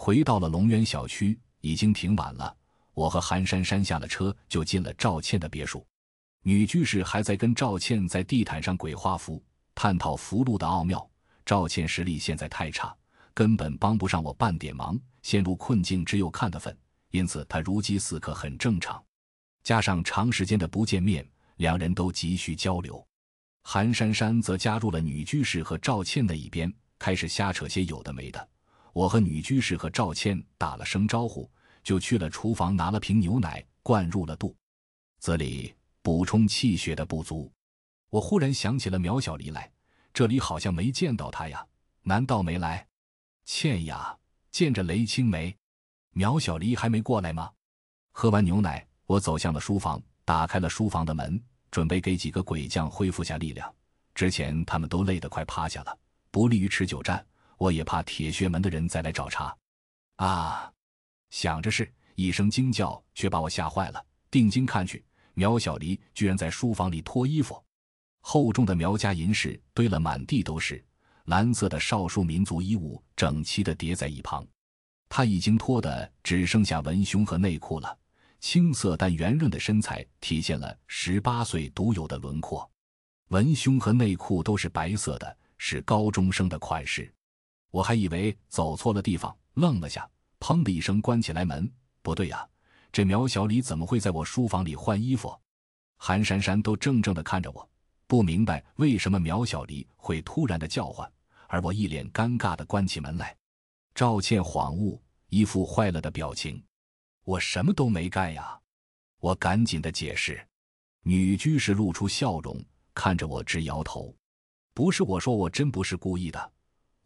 回到了龙渊小区，已经挺晚了，我和韩珊珊下了车就进了赵倩的别墅。女居士还在跟赵倩在地毯上鬼画符。探讨符箓的奥妙，赵倩实力现在太差，根本帮不上我半点忙，陷入困境只有看的份，因此她如饥似渴很正常。加上长时间的不见面，两人都急需交流。韩珊珊则加入了女居士和赵倩的一边，开始瞎扯些有的没的。我和女居士和赵倩打了声招呼，就去了厨房拿了瓶牛奶灌入了肚子里，补充气血的不足。我忽然想起了苗小黎来，这里好像没见到她呀？难道没来？倩呀，见着雷青没？苗小黎还没过来吗？喝完牛奶，我走向了书房，打开了书房的门，准备给几个鬼将恢复下力量。之前他们都累得快趴下了，不利于持久战。我也怕铁穴门的人再来找茬。啊！想着是一声惊叫，却把我吓坏了。定睛看去，苗小黎居然在书房里脱衣服。厚重的苗家银饰堆了满地都是，蓝色的少数民族衣物整齐地叠在一旁。他已经脱的只剩下文胸和内裤了，青色但圆润的身材体现了十八岁独有的轮廓。文胸和内裤都是白色的，是高中生的款式。我还以为走错了地方，愣了下，砰的一声关起来门。不对呀，这苗小李怎么会在我书房里换衣服？韩珊珊都怔怔地看着我，不明白为什么苗小黎会突然的叫唤，而我一脸尴尬地关起门来。赵倩恍悟，一副坏了的表情。我什么都没干呀！我赶紧的解释。女居士露出笑容，看着我直摇头。不是我说，我真不是故意的。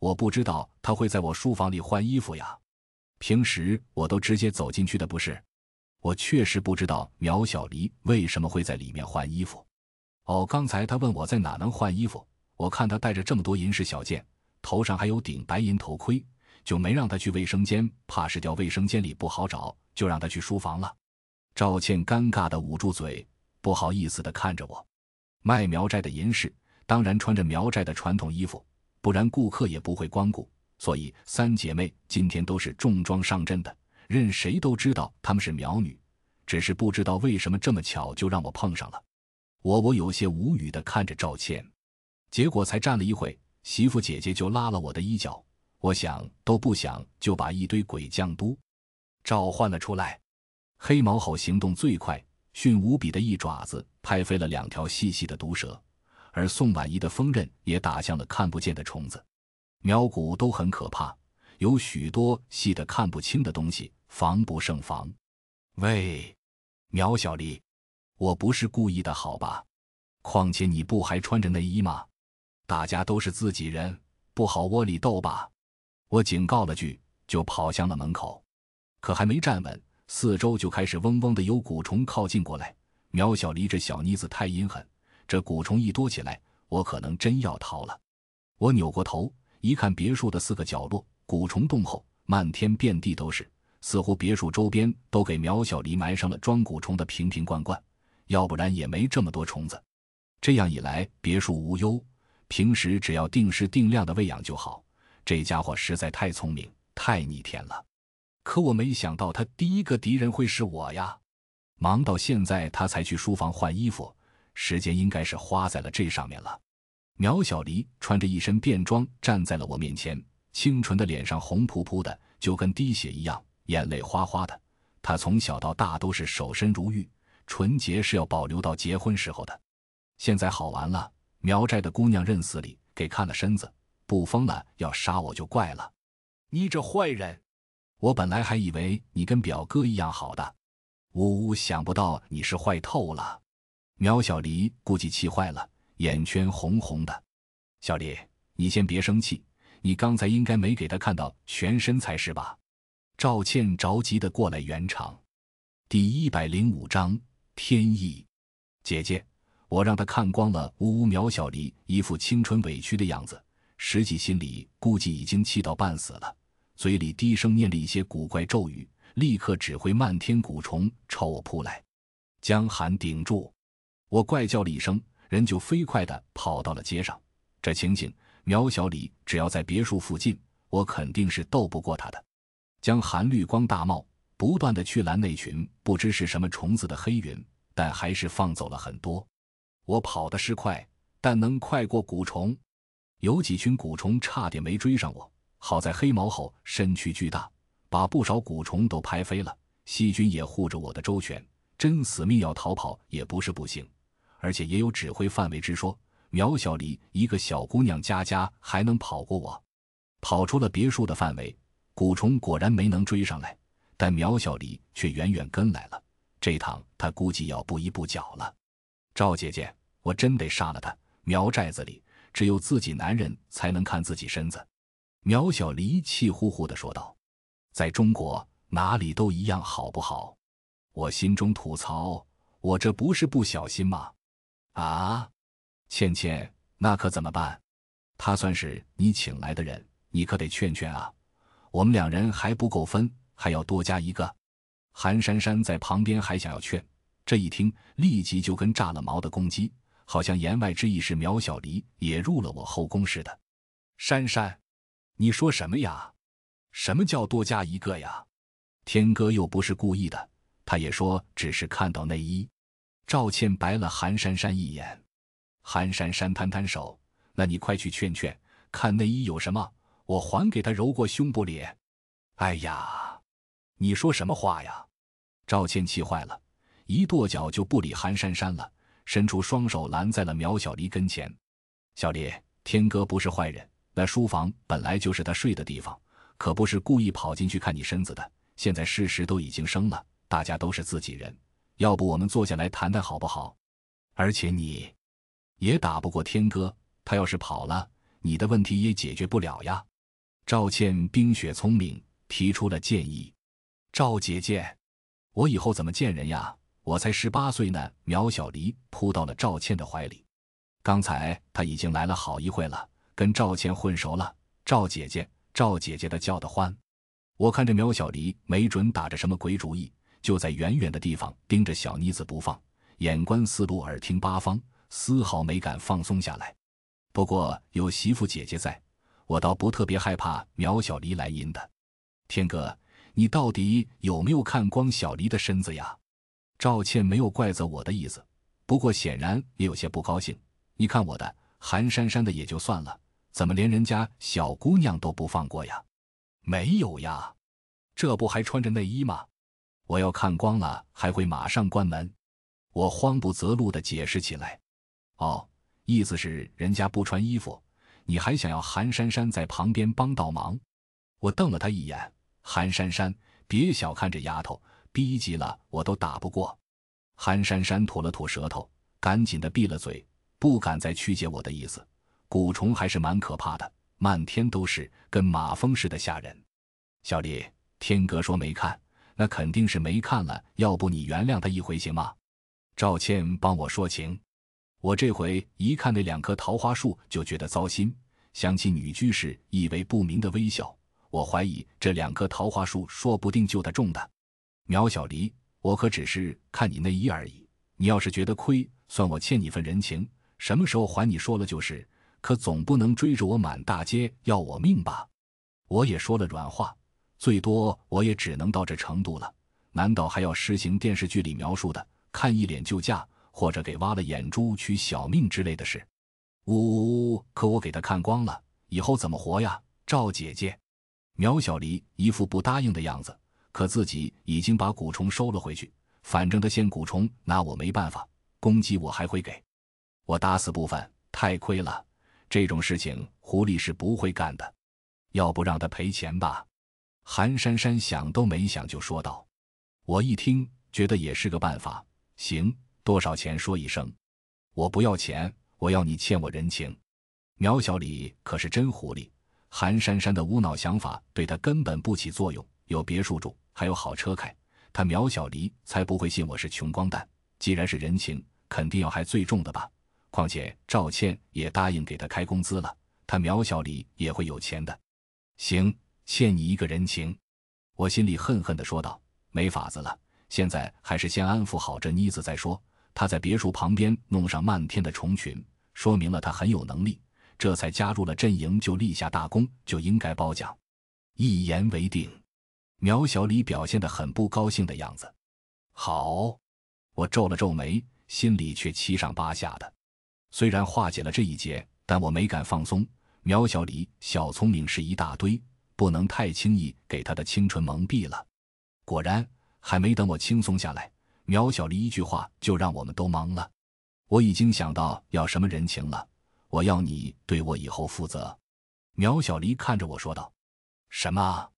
我不知道他会在我书房里换衣服呀，平时我都直接走进去的，不是？我确实不知道苗小黎为什么会在里面换衣服。哦，刚才他问我在哪能换衣服，我看他带着这么多银饰小件，头上还有顶白银头盔，就没让他去卫生间，怕是掉卫生间里不好找，就让他去书房了。赵倩尴尬的捂住嘴，不好意思的看着我。卖苗寨的银饰，当然穿着苗寨的传统衣服。不然顾客也不会光顾，所以三姐妹今天都是重装上阵的，任谁都知道她们是苗女，只是不知道为什么这么巧就让我碰上了。我我有些无语的看着赵倩，结果才站了一会，媳妇姐姐就拉了我的衣角，我想都不想就把一堆鬼将都召唤了出来。黑毛猴行动最快，迅无比的一爪子拍飞了两条细细的毒蛇。而宋婉仪的锋刃也打向了看不见的虫子，苗蛊都很可怕，有许多细的看不清的东西，防不胜防。喂，苗小丽，我不是故意的，好吧？况且你不还穿着内衣吗？大家都是自己人，不好窝里斗吧？我警告了句，就跑向了门口，可还没站稳，四周就开始嗡嗡的有蛊虫靠近过来。苗小丽这小妮子太阴狠。这蛊虫一多起来，我可能真要逃了。我扭过头一看，别墅的四个角落蛊虫洞后漫天遍地都是，似乎别墅周边都给苗小黎埋上了装蛊虫的瓶瓶罐罐，要不然也没这么多虫子。这样一来，别墅无忧，平时只要定时定量的喂养就好。这家伙实在太聪明，太逆天了。可我没想到，他第一个敌人会是我呀！忙到现在，他才去书房换衣服。时间应该是花在了这上面了。苗小黎穿着一身便装站在了我面前，清纯的脸上红扑扑的，就跟滴血一样，眼泪哗哗的。她从小到大都是守身如玉，纯洁是要保留到结婚时候的。现在好玩了，苗寨的姑娘认死理，给看了身子，不疯了要杀我就怪了。你这坏人！我本来还以为你跟表哥一样好的，呜呜，想不到你是坏透了。苗小黎估计气坏了，眼圈红红的。小黎，你先别生气，你刚才应该没给他看到全身才是吧？赵倩着急的过来圆场。第一百零五章天意。姐姐，我让他看光了。呜呜，苗小黎一副青春委屈的样子，实际心里估计已经气到半死了，嘴里低声念了一些古怪咒语，立刻指挥漫天蛊虫朝我扑来。江寒顶住。我怪叫了一声，人就飞快地跑到了街上。这情景，苗小李只要在别墅附近，我肯定是斗不过他的。将寒绿光大帽不断地去拦那群不知是什么虫子的黑云，但还是放走了很多。我跑的是快，但能快过蛊虫？有几群蛊虫差点没追上我，好在黑毛猴身躯巨大，把不少蛊虫都拍飞了。细菌也护着我的周全。真死命要逃跑也不是不行，而且也有指挥范围之说。苗小离一个小姑娘家家还能跑过我？跑出了别墅的范围，蛊虫果然没能追上来，但苗小离却远远跟来了。这趟他估计要步一步脚了。赵姐姐，我真得杀了他！苗寨子里只有自己男人才能看自己身子。苗小离气呼呼地说道：“在中国哪里都一样，好不好？”我心中吐槽：“我这不是不小心吗？”啊！倩倩，那可怎么办？他算是你请来的人，你可得劝劝啊！我们两人还不够分，还要多加一个。韩珊珊在旁边还想要劝，这一听立即就跟炸了毛的公鸡，好像言外之意是苗小离也入了我后宫似的。珊珊，你说什么呀？什么叫多加一个呀？天哥又不是故意的，他也说只是看到内衣。赵倩白了韩珊珊一眼。韩珊珊摊摊手：“那你快去劝劝，看内衣有什么，我还给他揉过胸部里。”哎呀，你说什么话呀？赵倩气坏了，一跺脚就不理韩珊珊了，伸出双手拦在了苗小离跟前。小离，天哥不是坏人，那书房本来就是他睡的地方，可不是故意跑进去看你身子的。现在事实都已经生了，大家都是自己人，要不我们坐下来谈谈好不好？而且你。也打不过天哥，他要是跑了，你的问题也解决不了呀。赵倩冰雪聪明，提出了建议。赵姐姐，我以后怎么见人呀？我才十八岁呢。苗小离扑到了赵倩的怀里。刚才他已经来了好一会了，跟赵倩混熟了。赵姐姐，赵姐姐的叫得欢。我看这苗小离没准打着什么鬼主意，就在远远的地方盯着小妮子不放，眼观四路，耳听八方。丝毫没敢放松下来，不过有媳妇姐姐在，我倒不特别害怕苗小离来阴的。天哥，你到底有没有看光小离的身子呀？赵倩没有怪责我的意思，不过显然也有些不高兴。你看我的，韩珊珊的也就算了，怎么连人家小姑娘都不放过呀？没有呀，这不还穿着内衣吗？我要看光了，还会马上关门。我慌不择路的解释起来。哦，意思是人家不穿衣服，你还想要韩珊珊在旁边帮倒忙？我瞪了他一眼，韩珊珊，别小看这丫头，逼急了我都打不过。韩珊珊吐了吐舌头，赶紧的闭了嘴，不敢再曲解我的意思。蛊虫还是蛮可怕的，漫天都是，跟马蜂似的吓人。小李，天哥说没看，那肯定是没看了，要不你原谅他一回行吗？赵倩帮我说情。我这回一看那两棵桃花树，就觉得糟心，想起女居士意味不明的微笑，我怀疑这两棵桃花树说不定就他种的。苗小离，我可只是看你内衣而已，你要是觉得亏，算我欠你份人情，什么时候还你说了就是，可总不能追着我满大街要我命吧？我也说了软话，最多我也只能到这程度了，难道还要实行电视剧里描述的看一脸就嫁？或者给挖了眼珠取小命之类的事，呜呜呜！可我给他看光了，以后怎么活呀？赵姐姐，苗小离一副不答应的样子，可自己已经把蛊虫收了回去。反正他现蛊虫，拿我没办法，攻击我还会给我打死不犯，太亏了。这种事情狐狸是不会干的，要不让他赔钱吧？韩珊珊想都没想就说道。我一听，觉得也是个办法，行。多少钱？说一声，我不要钱，我要你欠我人情。苗小李可是真狐狸，韩珊珊的无脑想法对他根本不起作用。有别墅住，还有好车开，他苗小离才不会信我是穷光蛋。既然是人情，肯定要还最重的吧？况且赵倩也答应给他开工资了，他苗小离也会有钱的。行，欠你一个人情。我心里恨恨地说道：“没法子了，现在还是先安抚好这妮子再说。”他在别墅旁边弄上漫天的虫群，说明了他很有能力，这才加入了阵营，就立下大功，就应该褒奖。一言为定。苗小李表现得很不高兴的样子。好，我皱了皱眉，心里却七上八下的。虽然化解了这一劫，但我没敢放松。苗小李小聪明是一大堆，不能太轻易给他的青春蒙蔽了。果然，还没等我轻松下来。苗小丽一句话就让我们都懵了。我已经想到要什么人情了，我要你对我以后负责。苗小丽看着我说道：“什么？”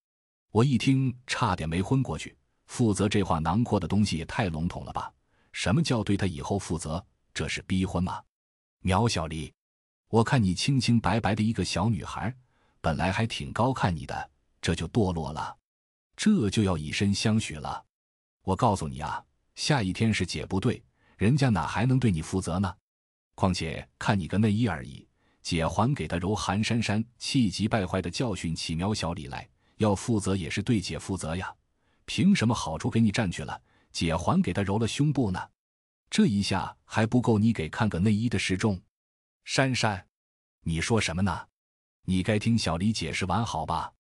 我一听，差点没昏过去。负责这话囊括的东西也太笼统了吧？什么叫对他以后负责？这是逼婚吗？苗小丽，我看你清清白白的一个小女孩，本来还挺高看你的，这就堕落了，这就要以身相许了。我告诉你啊，下一天是姐不对，人家哪还能对你负责呢？况且看你个内衣而已，姐还给他揉韩珊珊，气急败坏的教训起苗小李来，要负责也是对姐负责呀。凭什么好处给你占去了，姐还给他揉了胸部呢？这一下还不够你给看个内衣的示众？珊珊，你说什么呢？你该听小李解释完好吧？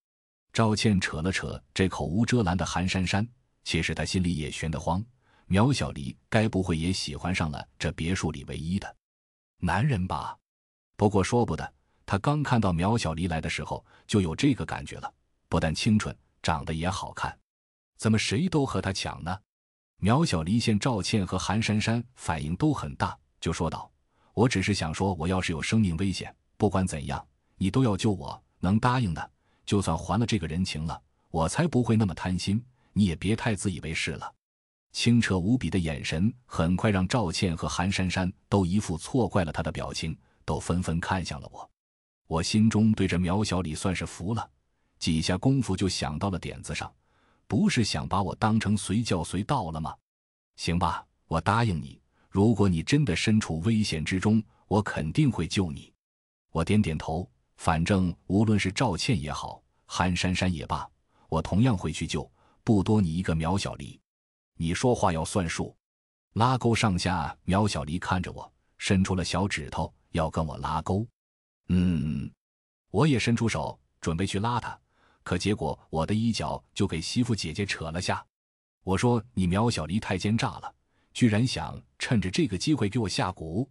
赵倩扯了扯这口无遮拦的韩珊珊，其实她心里也悬得慌。苗小黎该不会也喜欢上了这别墅里唯一的男人吧？不过说不得，他刚看到苗小黎来的时候就有这个感觉了，不但清纯，长得也好看。怎么谁都和他抢呢？苗小黎见赵倩和韩珊珊反应都很大，就说道：“我只是想说，我要是有生命危险，不管怎样，你都要救我。能答应的，就算还了这个人情了，我才不会那么贪心。你也别太自以为是了。”清澈无比的眼神很快让赵倩和韩珊珊都一副错怪了他的表情，都纷纷看向了我。我心中对着苗小李算是服了，几下功夫就想到了点子上。不是想把我当成随叫随到了吗？行吧，我答应你。如果你真的身处危险之中，我肯定会救你。我点点头，反正无论是赵倩也好，韩珊珊也罢，我同样会去救，不多你一个苗小黎。你说话要算数。拉钩上下，苗小黎看着我，伸出了小指头要跟我拉钩。嗯，我也伸出手准备去拉他。可结果，我的衣角就给媳妇姐姐扯了下。我说：“你苗小黎太奸诈了，居然想趁着这个机会给我下蛊。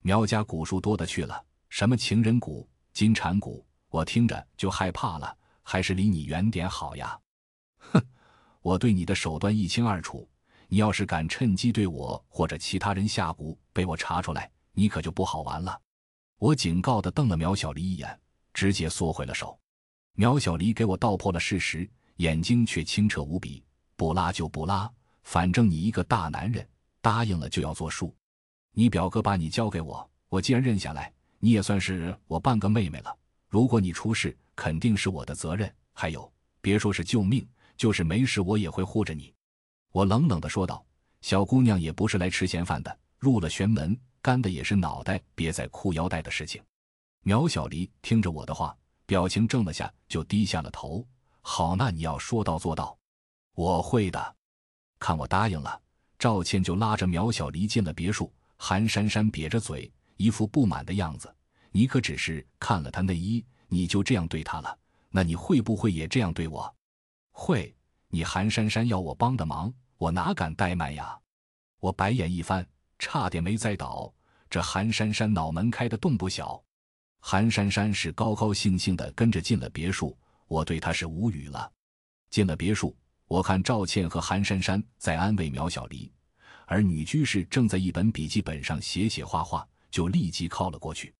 苗家蛊术多的去了，什么情人蛊、金蝉蛊，我听着就害怕了，还是离你远点好呀。”哼，我对你的手段一清二楚，你要是敢趁机对我或者其他人下蛊，被我查出来，你可就不好玩了。我警告的瞪了苗小黎一眼，直接缩回了手。苗小黎给我道破了事实，眼睛却清澈无比。不拉就不拉，反正你一个大男人，答应了就要作数。你表哥把你交给我，我既然认下来，你也算是我半个妹妹了。如果你出事，肯定是我的责任。还有，别说是救命，就是没事，我也会护着你。我冷冷的说道：“小姑娘也不是来吃闲饭的，入了玄门，干的也是脑袋别在裤腰带的事情。”苗小黎听着我的话。表情怔了下，就低下了头。好，那你要说到做到，我会的。看我答应了，赵倩就拉着苗小黎进了别墅。韩珊珊瘪着嘴，一副不满的样子。你可只是看了她内衣，你就这样对她了？那你会不会也这样对我？会。你韩珊珊要我帮的忙，我哪敢怠慢呀？我白眼一翻，差点没栽倒。这韩珊珊脑门开的洞不小。韩珊珊是高高兴兴的跟着进了别墅，我对她是无语了。进了别墅，我看赵倩和韩珊珊在安慰苗小黎，而女居士正在一本笔记本上写写画画，就立即靠了过去。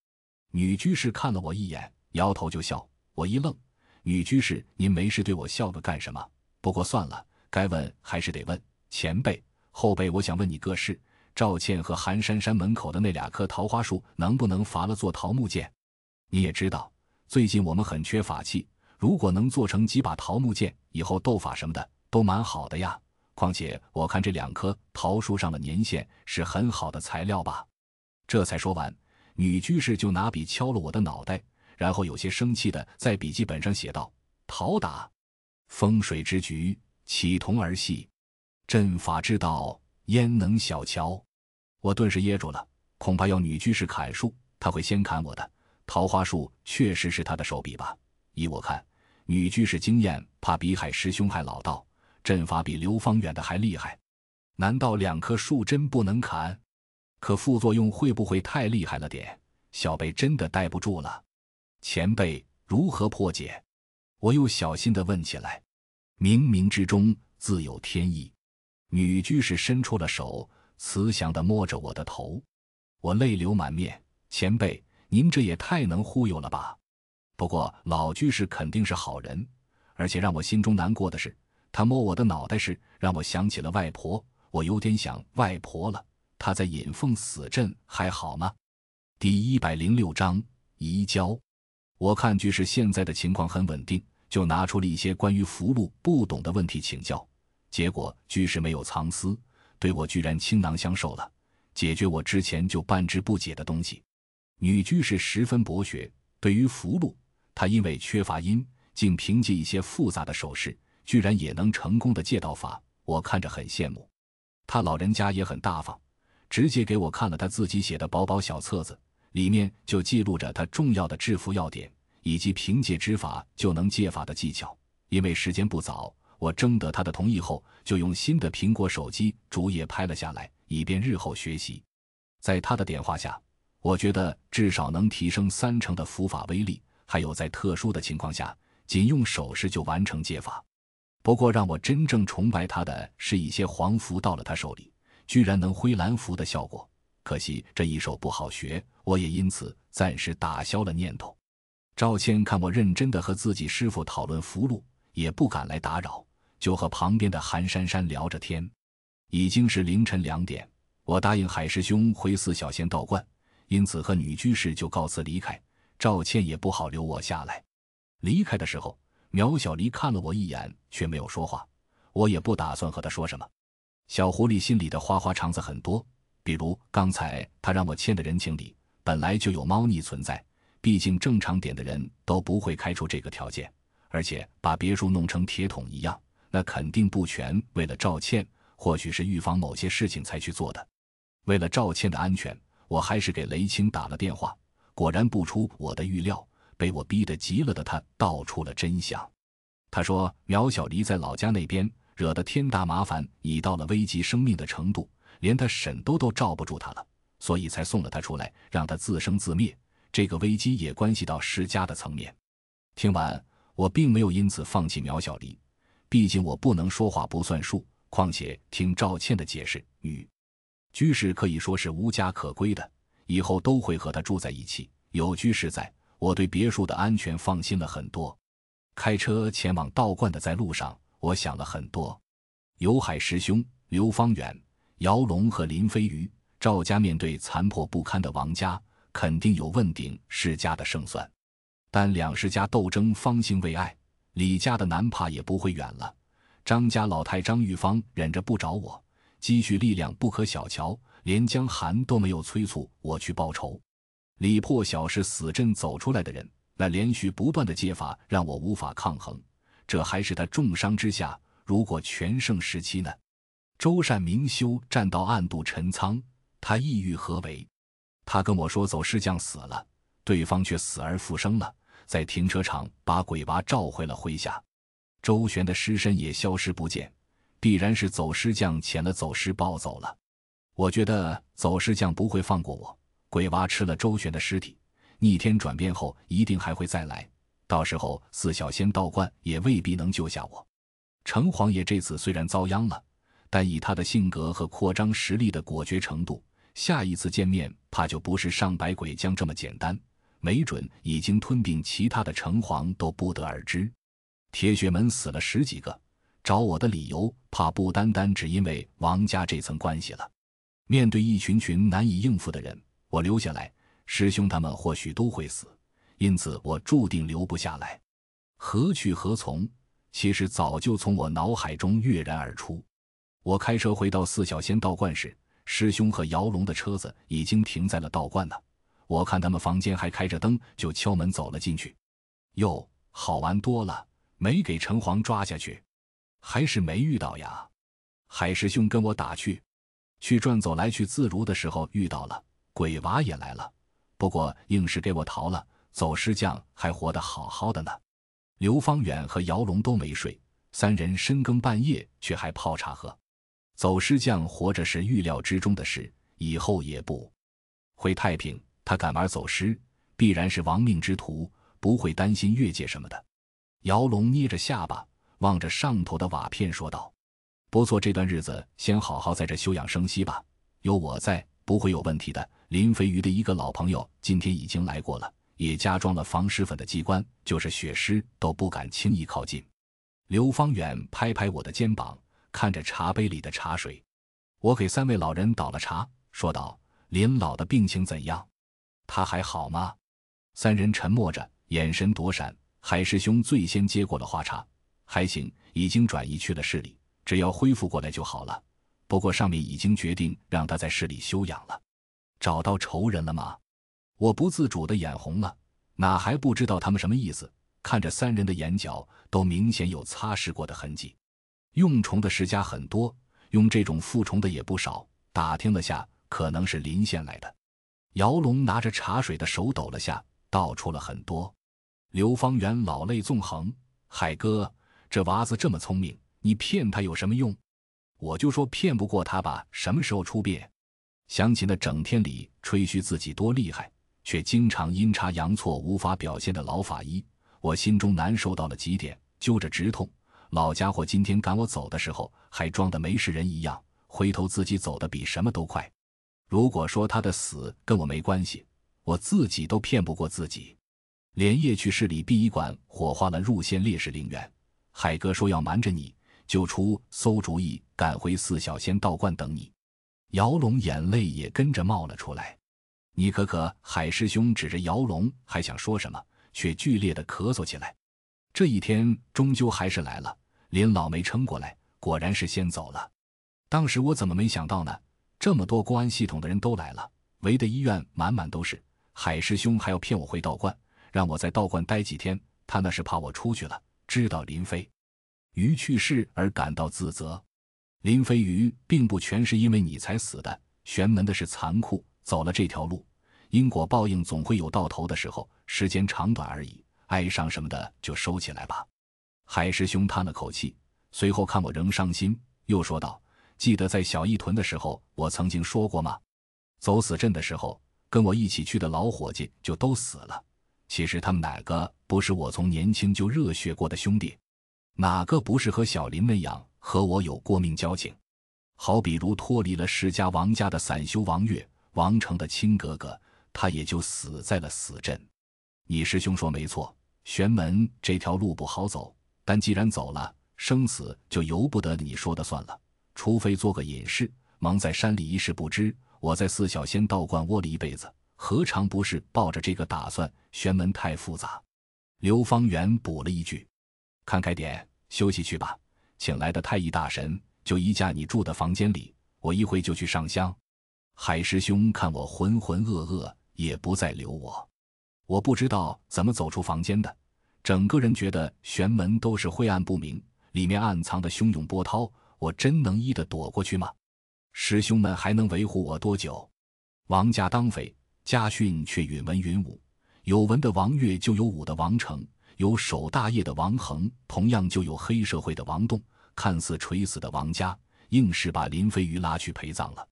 女居士看了我一眼，摇头就笑。我一愣：“女居士，您没事对我笑个干什么？不过算了，该问还是得问。前辈、后辈，我想问你个事：赵倩和韩珊珊门口的那两棵桃花树，能不能伐了做桃木剑？”你也知道，最近我们很缺法器，如果能做成几把桃木剑，以后斗法什么的都蛮好的呀。况且我看这两棵桃树上的年限是很好的材料吧。这才说完，女居士就拿笔敲了我的脑袋，然后有些生气的在笔记本上写道：“讨打，风水之局，岂同儿戏？阵法之道，焉能小瞧？”我顿时噎住了，恐怕要女居士砍树，她会先砍我的。桃花树确实是他的手笔吧？依我看，女居士经验怕比海师兄还老道，阵法比刘方远的还厉害。难道两棵树真不能砍？可副作用会不会太厉害了点？小辈真的待不住了。前辈如何破解？我又小心的问起来。冥冥之中自有天意。女居士伸出了手，慈祥地摸着我的头，我泪流满面。前辈，您这也太能忽悠了吧！不过老居士肯定是好人，而且让我心中难过的是，他摸我的脑袋时，让我想起了外婆。我有点想外婆了。他在引凤死阵还好吗？第一百零六章移交。我看居士现在的情况很稳定，就拿出了一些关于符箓不懂的问题请教。结果居士没有藏私，对我居然倾囊相授了，解决我之前就半知不解的东西。女居士十分博学，对于符箓，她因为缺乏音，竟凭借一些复杂的手势，居然也能成功的借到法。我看着很羡慕。她老人家也很大方，直接给我看了他自己写的薄薄小册子。里面就记录着他重要的制服要点，以及凭借指法就能戒法的技巧。因为时间不早，我征得他的同意后，就用新的苹果手机逐页拍了下来，以便日后学习。在他的点化下，我觉得至少能提升三成的符法威力。还有在特殊的情况下，仅用手势就完成戒法。不过让我真正崇拜他的是一些黄符到了他手里，居然能挥蓝符的效果。可惜这一手不好学，我也因此暂时打消了念头。赵倩看我认真的和自己师傅讨论符箓，也不敢来打扰，就和旁边的韩珊珊聊着天。已经是凌晨两点，我答应海师兄回四小仙道观，因此和女居士就告辞离开。赵倩也不好留我下来。离开的时候，苗小离看了我一眼，却没有说话。我也不打算和他说什么。小狐狸心里的花花肠子很多。比如刚才他让我签的人情里本来就有猫腻存在，毕竟正常点的人都不会开出这个条件，而且把别墅弄成铁桶一样，那肯定不全。为了赵倩，或许是预防某些事情才去做的。为了赵倩的安全，我还是给雷青打了电话。果然不出我的预料，被我逼得急了的他道出了真相。他说苗小黎在老家那边惹得天大麻烦，已到了危及生命的程度。连他婶都都罩不住他了，所以才送了他出来，让他自生自灭。这个危机也关系到世家的层面。听完，我并没有因此放弃苗小黎，毕竟我不能说话不算数。况且听赵倩的解释，女居士可以说是无家可归的，以后都会和他住在一起。有居士在，我对别墅的安全放心了很多。开车前往道观的在路上，我想了很多。有海师兄、刘方远。姚龙和林飞鱼，赵家面对残破不堪的王家，肯定有问鼎世家的胜算。但两世家斗争方兴未艾，李家的难怕也不会远了。张家老太张玉芳忍着不找我，积蓄力量不可小瞧，连江寒都没有催促我去报仇。李破晓是死阵走出来的人，那连续不断的接法让我无法抗衡。这还是他重伤之下，如果全盛时期呢？周善明修站到暗度陈仓，他意欲何为？他跟我说走尸匠死了，对方却死而复生了，在停车场把鬼娃召回了麾下。周旋的尸身也消失不见，必然是走尸匠遣了走尸抱走了。我觉得走尸匠不会放过我，鬼娃吃了周旋的尸体，逆天转变后一定还会再来，到时候四小仙道观也未必能救下我。城隍爷这次虽然遭殃了。但以他的性格和扩张实力的果决程度，下一次见面怕就不是上百鬼将这么简单，没准已经吞并其他的城隍都不得而知。铁血门死了十几个，找我的理由怕不单单只因为王家这层关系了。面对一群群难以应付的人，我留下来，师兄他们或许都会死，因此我注定留不下来。何去何从？其实早就从我脑海中跃然而出。我开车回到四小仙道观时，师兄和姚龙的车子已经停在了道观了。我看他们房间还开着灯，就敲门走了进去。哟，好玩多了，没给城隍抓下去，还是没遇到呀？海师兄跟我打趣，去转走来去自如的时候遇到了，鬼娃也来了，不过硬是给我逃了。走尸匠还活得好好的呢。刘方远和姚龙都没睡，三人深更半夜却还泡茶喝。走尸匠活着是预料之中的事，以后也不回太平。他敢玩走尸，必然是亡命之徒，不会担心越界什么的。姚龙捏着下巴，望着上头的瓦片说道：“不错，这段日子先好好在这休养生息吧。有我在，不会有问题的。林飞鱼的一个老朋友今天已经来过了，也加装了防尸粉的机关，就是血尸都不敢轻易靠近。刘方远拍拍我的肩膀，看着茶杯里的茶水，我给三位老人倒了茶，说道：“林老的病情怎样？他还好吗？”三人沉默着，眼神躲闪。海师兄最先接过了话茬：“还行，已经转移去了市里，只要恢复过来就好了。不过上面已经决定让他在市里休养了。找到仇人了吗？”我不自主的眼红了，哪还不知道他们什么意思？看着三人的眼角都明显有擦拭过的痕迹，用虫的世家很多，用这种复虫的也不少。打听了下，可能是临县来的。姚龙拿着茶水的手抖了下，倒出了很多。刘方圆老泪纵横：“海哥，这娃子这么聪明，你骗他有什么用？我就说骗不过他吧。什么时候出殡？想起那整天里吹嘘自己多厉害，却经常阴差阳错无法表现的老法医，我心中难受到了极点，揪着直痛。老家伙今天赶我走的时候，还装的没事人一样，回头自己走的比什么都快。如果说他的死跟我没关系，我自己都骗不过自己。”连夜去市里殡仪馆火化了入县烈士陵园。海哥说要瞒着你，就出馊主意，赶回四小仙道观等你。姚龙眼泪也跟着冒了出来。你可可，海师兄指着姚龙，还想说什么，却剧烈的咳嗽起来。这一天终究还是来了，林老没撑过来，果然是先走了。当时我怎么没想到呢？这么多公安系统的人都来了，围的医院满满都是。海师兄还要骗我回道观。让我在道观待几天，他那是怕我出去了，知道林飞鱼去世而感到自责。林飞鱼并不全是因为你才死的，玄门的是残酷，走了这条路，因果报应总会有到头的时候，时间长短而已。哀伤什么的就收起来吧。海师兄叹了口气，随后看我仍伤心，又说道：“记得在小义屯的时候，我曾经说过吗？走死阵的时候，跟我一起去的老伙计就都死了。”其实他们哪个不是我从年轻就热血过的兄弟？哪个不是和小林那样和我有过命交情？好比如脱离了世家王家的散修王月，王成的亲哥哥，他也就死在了死阵。你师兄说没错，玄门这条路不好走，但既然走了，生死就由不得你说的算了。除非做个隐士，蒙在山里一事不知。我在四小仙道观窝了一辈子。何尝不是抱着这个打算？玄门太复杂。刘方圆补了一句：“看开点，休息去吧。请来的太乙大神就移驾你住的房间里，我一会就去上香。”海师兄看我浑浑噩噩，也不再留我。我不知道怎么走出房间的，整个人觉得玄门都是晦暗不明，里面暗藏的汹涌波涛，我真能依的躲过去吗？师兄们还能维护我多久？王家当匪。家训却允文允武，有文的王岳就有武的王成，有守大业的王恒，同样就有黑社会的王栋。看似垂死的王家，硬是把林飞鱼拉去陪葬了。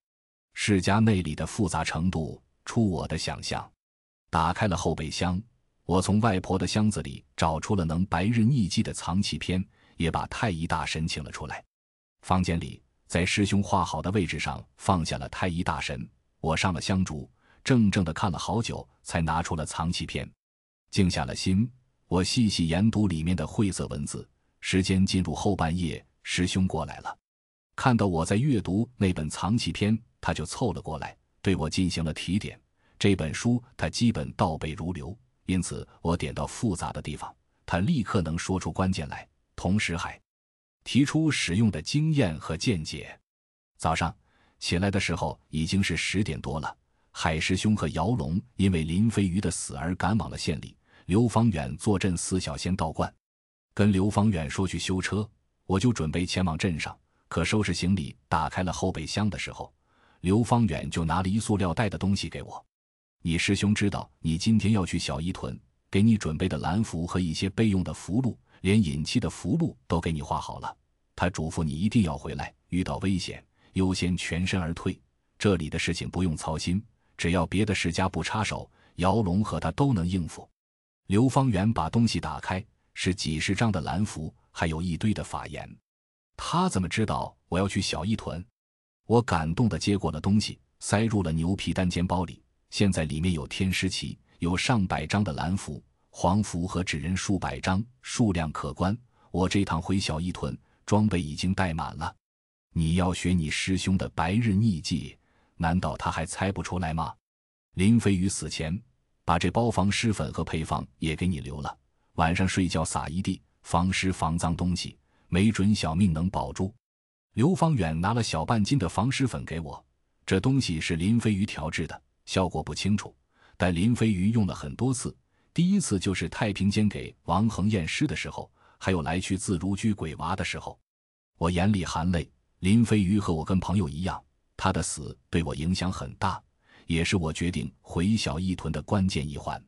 世家内里的复杂程度出我的想象。打开了后备箱，我从外婆的箱子里找出了能白日匿迹的藏器篇，也把太乙大神请了出来。房间里，在师兄画好的位置上放下了太乙大神。我上了香烛。怔怔的看了好久，才拿出了藏器篇，静下了心，我细细研读里面的晦涩文字。时间进入后半夜，师兄过来了，看到我在阅读那本藏器篇，他就凑了过来，对我进行了提点。这本书他基本倒背如流，因此我点到复杂的地方，他立刻能说出关键来，同时还提出使用的经验和见解。早上起来的时候已经是十点多了。海师兄和姚龙因为林飞鱼的死而赶往了县里。刘方远坐镇四小仙道观，跟刘方远说去修车，我就准备前往镇上。可收拾行李、打开了后备箱的时候，刘方远就拿了一塑料袋的东西给我。你师兄知道你今天要去小伊屯，给你准备的蓝符和一些备用的符箓，连引气的符箓都给你画好了。他嘱咐你一定要回来，遇到危险优先全身而退。这里的事情不用操心。只要别的世家不插手，姚龙和他都能应付。刘方圆把东西打开，是几十张的蓝符，还有一堆的法言。他怎么知道我要去小一屯？我感动的接过了东西，塞入了牛皮单肩包里。现在里面有天师旗，有上百张的蓝符、黄符和纸人数百张，数量可观。我这趟回小一屯，装备已经带满了。你要学你师兄的白日逆迹，难道他还猜不出来吗？林飞宇死前把这包防尸粉和配方也给你留了，晚上睡觉撒一地，防尸防脏东西，没准小命能保住。刘方远拿了小半斤的防尸粉给我，这东西是林飞鱼调制的。效果不清楚，但林飞鱼用了很多次。第一次就是太平间给王恒验尸的时候，还有来去自如居鬼娃的时候，我眼里含泪。林飞鱼和我跟朋友一样，他的死对我影响很大，也是我决定回小义屯的关键一环。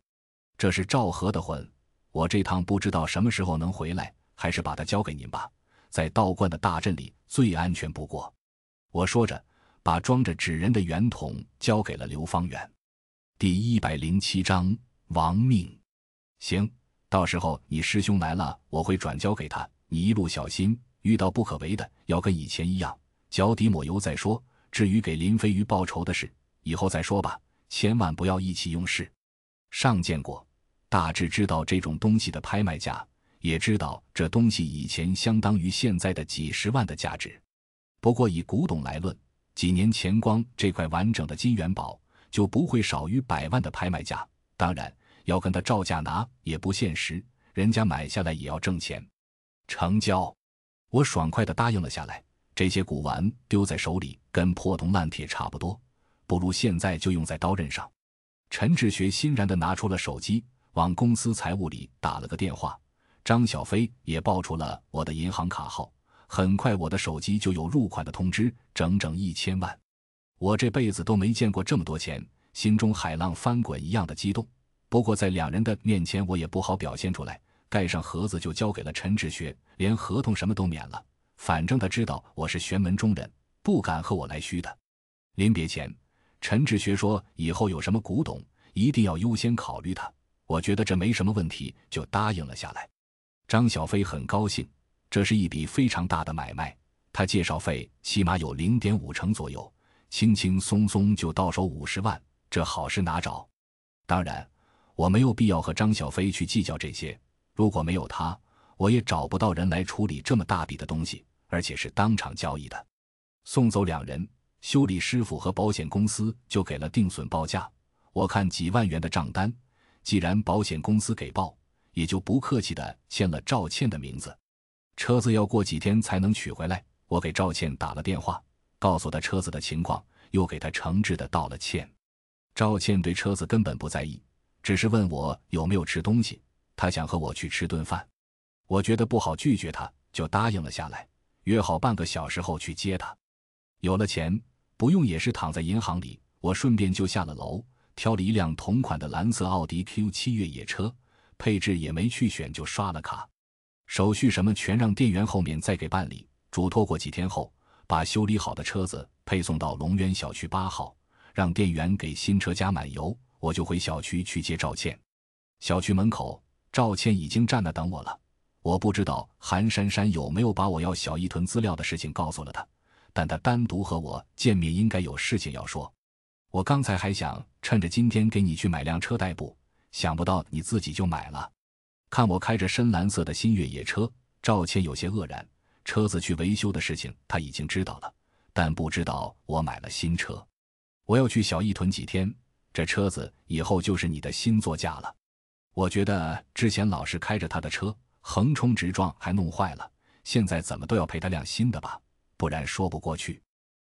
这是赵和的魂，我这趟不知道什么时候能回来，还是把它交给您吧，在道观的大阵里最安全不过。我说着。把装着纸人的圆筒交给了刘方远。第一百零七章亡命。行，到时候你师兄来了，我会转交给他。你一路小心，遇到不可为的，要跟以前一样，脚底抹油再说。至于给林飞鱼报仇的事，以后再说吧，千万不要意气用事。上见过，大致知道这种东西的拍卖价，也知道这东西以前相当于现在的几十万的价值。不过以古董来论。几年前，光这块完整的金元宝就不会少于百万的拍卖价。当然，要跟他照价拿也不现实，人家买下来也要挣钱。成交，我爽快地答应了下来。这些古玩丢在手里跟破铜烂铁差不多，不如现在就用在刀刃上。陈志学欣然地拿出了手机，往公司财务里打了个电话。张小飞也报出了我的银行卡号。很快，我的手机就有入款的通知，整整一千万。我这辈子都没见过这么多钱，心中海浪翻滚一样的激动。不过在两人的面前，我也不好表现出来。盖上盒子就交给了陈志学，连合同什么都免了。反正他知道我是玄门中人，不敢和我来虚的。临别前，陈志学说以后有什么古董，一定要优先考虑他。我觉得这没什么问题，就答应了下来。张小飞很高兴。这是一笔非常大的买卖，他介绍费起码有零点五成左右，轻轻松松就到手五十万，这好事哪找？当然，我没有必要和张小飞去计较这些。如果没有他，我也找不到人来处理这么大笔的东西，而且是当场交易的。送走两人，修理师傅和保险公司就给了定损报价。我看几万元的账单，既然保险公司给报，也就不客气的签了赵倩的名字。车子要过几天才能取回来，我给赵倩打了电话，告诉她车子的情况，又给她诚挚的道了歉。赵倩对车子根本不在意，只是问我有没有吃东西，她想和我去吃顿饭。我觉得不好拒绝她，就答应了下来，约好半个小时后去接她。有了钱，不用也是躺在银行里，我顺便就下了楼，挑了一辆同款的蓝色奥迪 Q 七越野车，配置也没去选就刷了卡。手续什么全让店员后面再给办理。嘱托过几天后，把修理好的车子配送到龙渊小区八号，让店员给新车加满油，我就回小区去接赵倩。小区门口，赵倩已经站那等我了。我不知道韩珊珊有没有把我要小一屯资料的事情告诉了她，但她单独和我见面应该有事情要说。我刚才还想趁着今天给你去买辆车代步，想不到你自己就买了。看我开着深蓝色的新越野车，赵倩有些愕然。车子去维修的事情他已经知道了，但不知道我买了新车。我要去小义屯几天，这车子以后就是你的新座驾了。我觉得之前老是开着他的车横冲直撞，还弄坏了，现在怎么都要赔他辆新的吧，不然说不过去。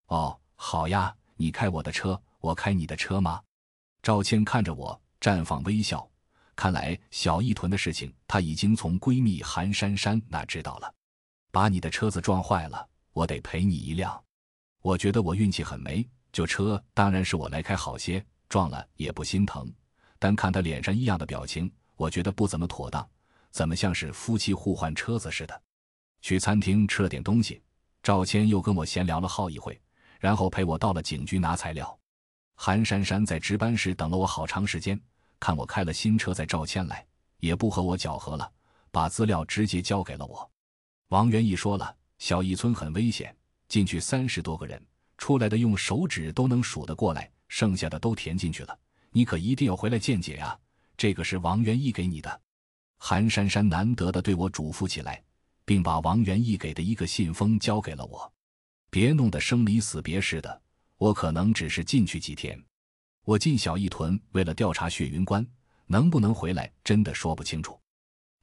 哦，好呀，你开我的车，我开你的车吗？赵倩看着我，绽放微笑。看来小一屯的事情，她已经从闺蜜韩珊珊那知道了。把你的车子撞坏了，我得赔你一辆。我觉得我运气很没，旧车当然是我来开好些，撞了也不心疼。但看他脸上异样的表情，我觉得不怎么妥当，怎么像是夫妻互换车子似的？去餐厅吃了点东西，赵谦又跟我闲聊了好一会，然后陪我到了警局拿材料。韩珊珊在值班室等了我好长时间。看我开了新车，再赵倩来，也不和我搅和了，把资料直接交给了我。王元义说了，小义村很危险，进去三十多个人，出来的用手指都能数得过来，剩下的都填进去了。你可一定要回来见姐呀！这个是王元义给你的。”韩珊珊难得的对我嘱咐起来，并把王元义给的一个信封交给了我。别弄得生离死别似的，我可能只是进去几天。我进小义屯，为了调查血云关能不能回来，真的说不清楚。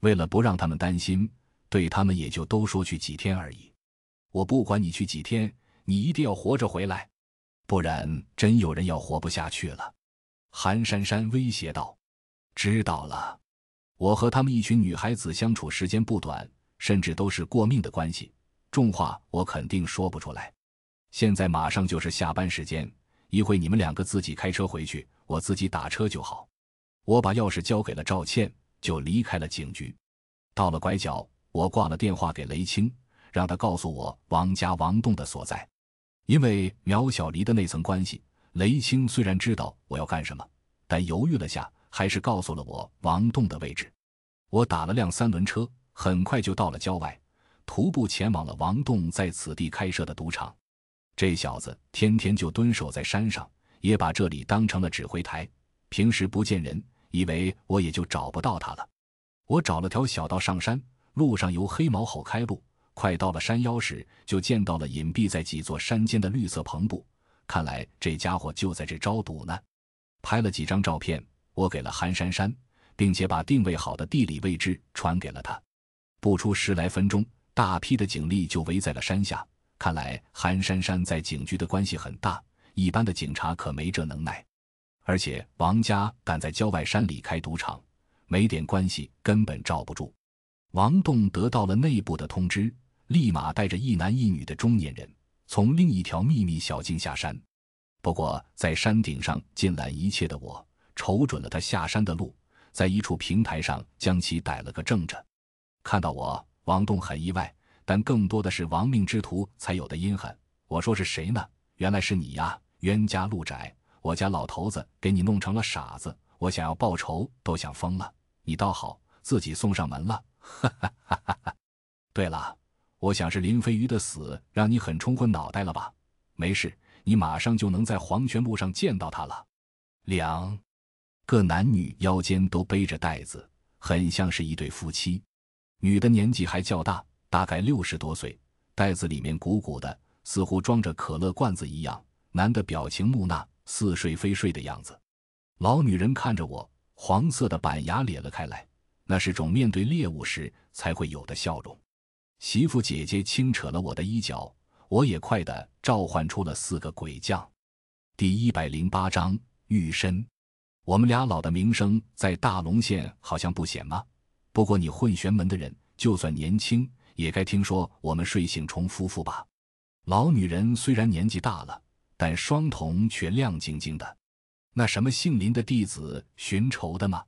为了不让他们担心，对他们也就都说去几天而已。我不管你去几天，你一定要活着回来，不然真有人要活不下去了。”韩珊珊威胁道。“知道了。”我和他们一群女孩子相处时间不短，甚至都是过命的关系。重话我肯定说不出来。现在马上就是下班时间，一会你们两个自己开车回去，我自己打车就好。我把钥匙交给了赵倩，就离开了警局。到了拐角，我挂了电话给雷青，让他告诉我王家王栋的所在。因为苗小黎的那层关系，雷青虽然知道我要干什么，但犹豫了下。还是告诉了我王栋的位置，我打了辆三轮车，很快就到了郊外，徒步前往了王栋在此地开设的赌场。这小子天天就蹲守在山上，也把这里当成了指挥台，平时不见人，以为我也就找不到他了。我找了条小道上山，路上由黑毛猴开路，快到了山腰时，就见到了隐蔽在几座山间的绿色篷布，看来这家伙就在这招赌呢。拍了几张照片。我给了韩珊珊，并且把定位好的地理位置传给了他。不出十来分钟，大批的警力就围在了山下。看来韩珊珊在警局的关系很大，一般的警察可没这能耐。而且王家敢在郊外山里开赌场，没点关系根本罩不住。王栋得到了内部的通知，立马带着一男一女的中年人从另一条秘密小径下山。不过在山顶上尽揽一切的我。瞅准了他下山的路，在一处平台上将其逮了个正着。看到我，王栋很意外，但更多的是亡命之徒才有的阴狠。我说是谁呢？原来是你呀，冤家路窄，我家老头子给你弄成了傻子，我想要报仇都想疯了。你倒好，自己送上门了。哈哈哈哈哈。对了，我想是林飞鱼的死让你很冲昏脑袋了吧？没事，你马上就能在黄泉路上见到他了。两。个男女腰间都背着袋子，很像是一对夫妻。女的年纪还较大，大概六十多岁，袋子里面鼓鼓的，似乎装着可乐罐子一样。男的表情木讷，似睡非睡的样子。老女人看着我，黄色的板牙咧了开来，那是种面对猎物时才会有的笑容。媳妇姐姐轻扯了我的衣角，我也快的召唤出了四个鬼将。第一百零八章玉身。我们俩老的名声在大龙县好像不显吗？不过你混玄门的人，就算年轻，也该听说我们睡醒虫夫妇吧？老女人虽然年纪大了，但双瞳却亮晶晶的。那什么姓林的弟子寻仇的吗？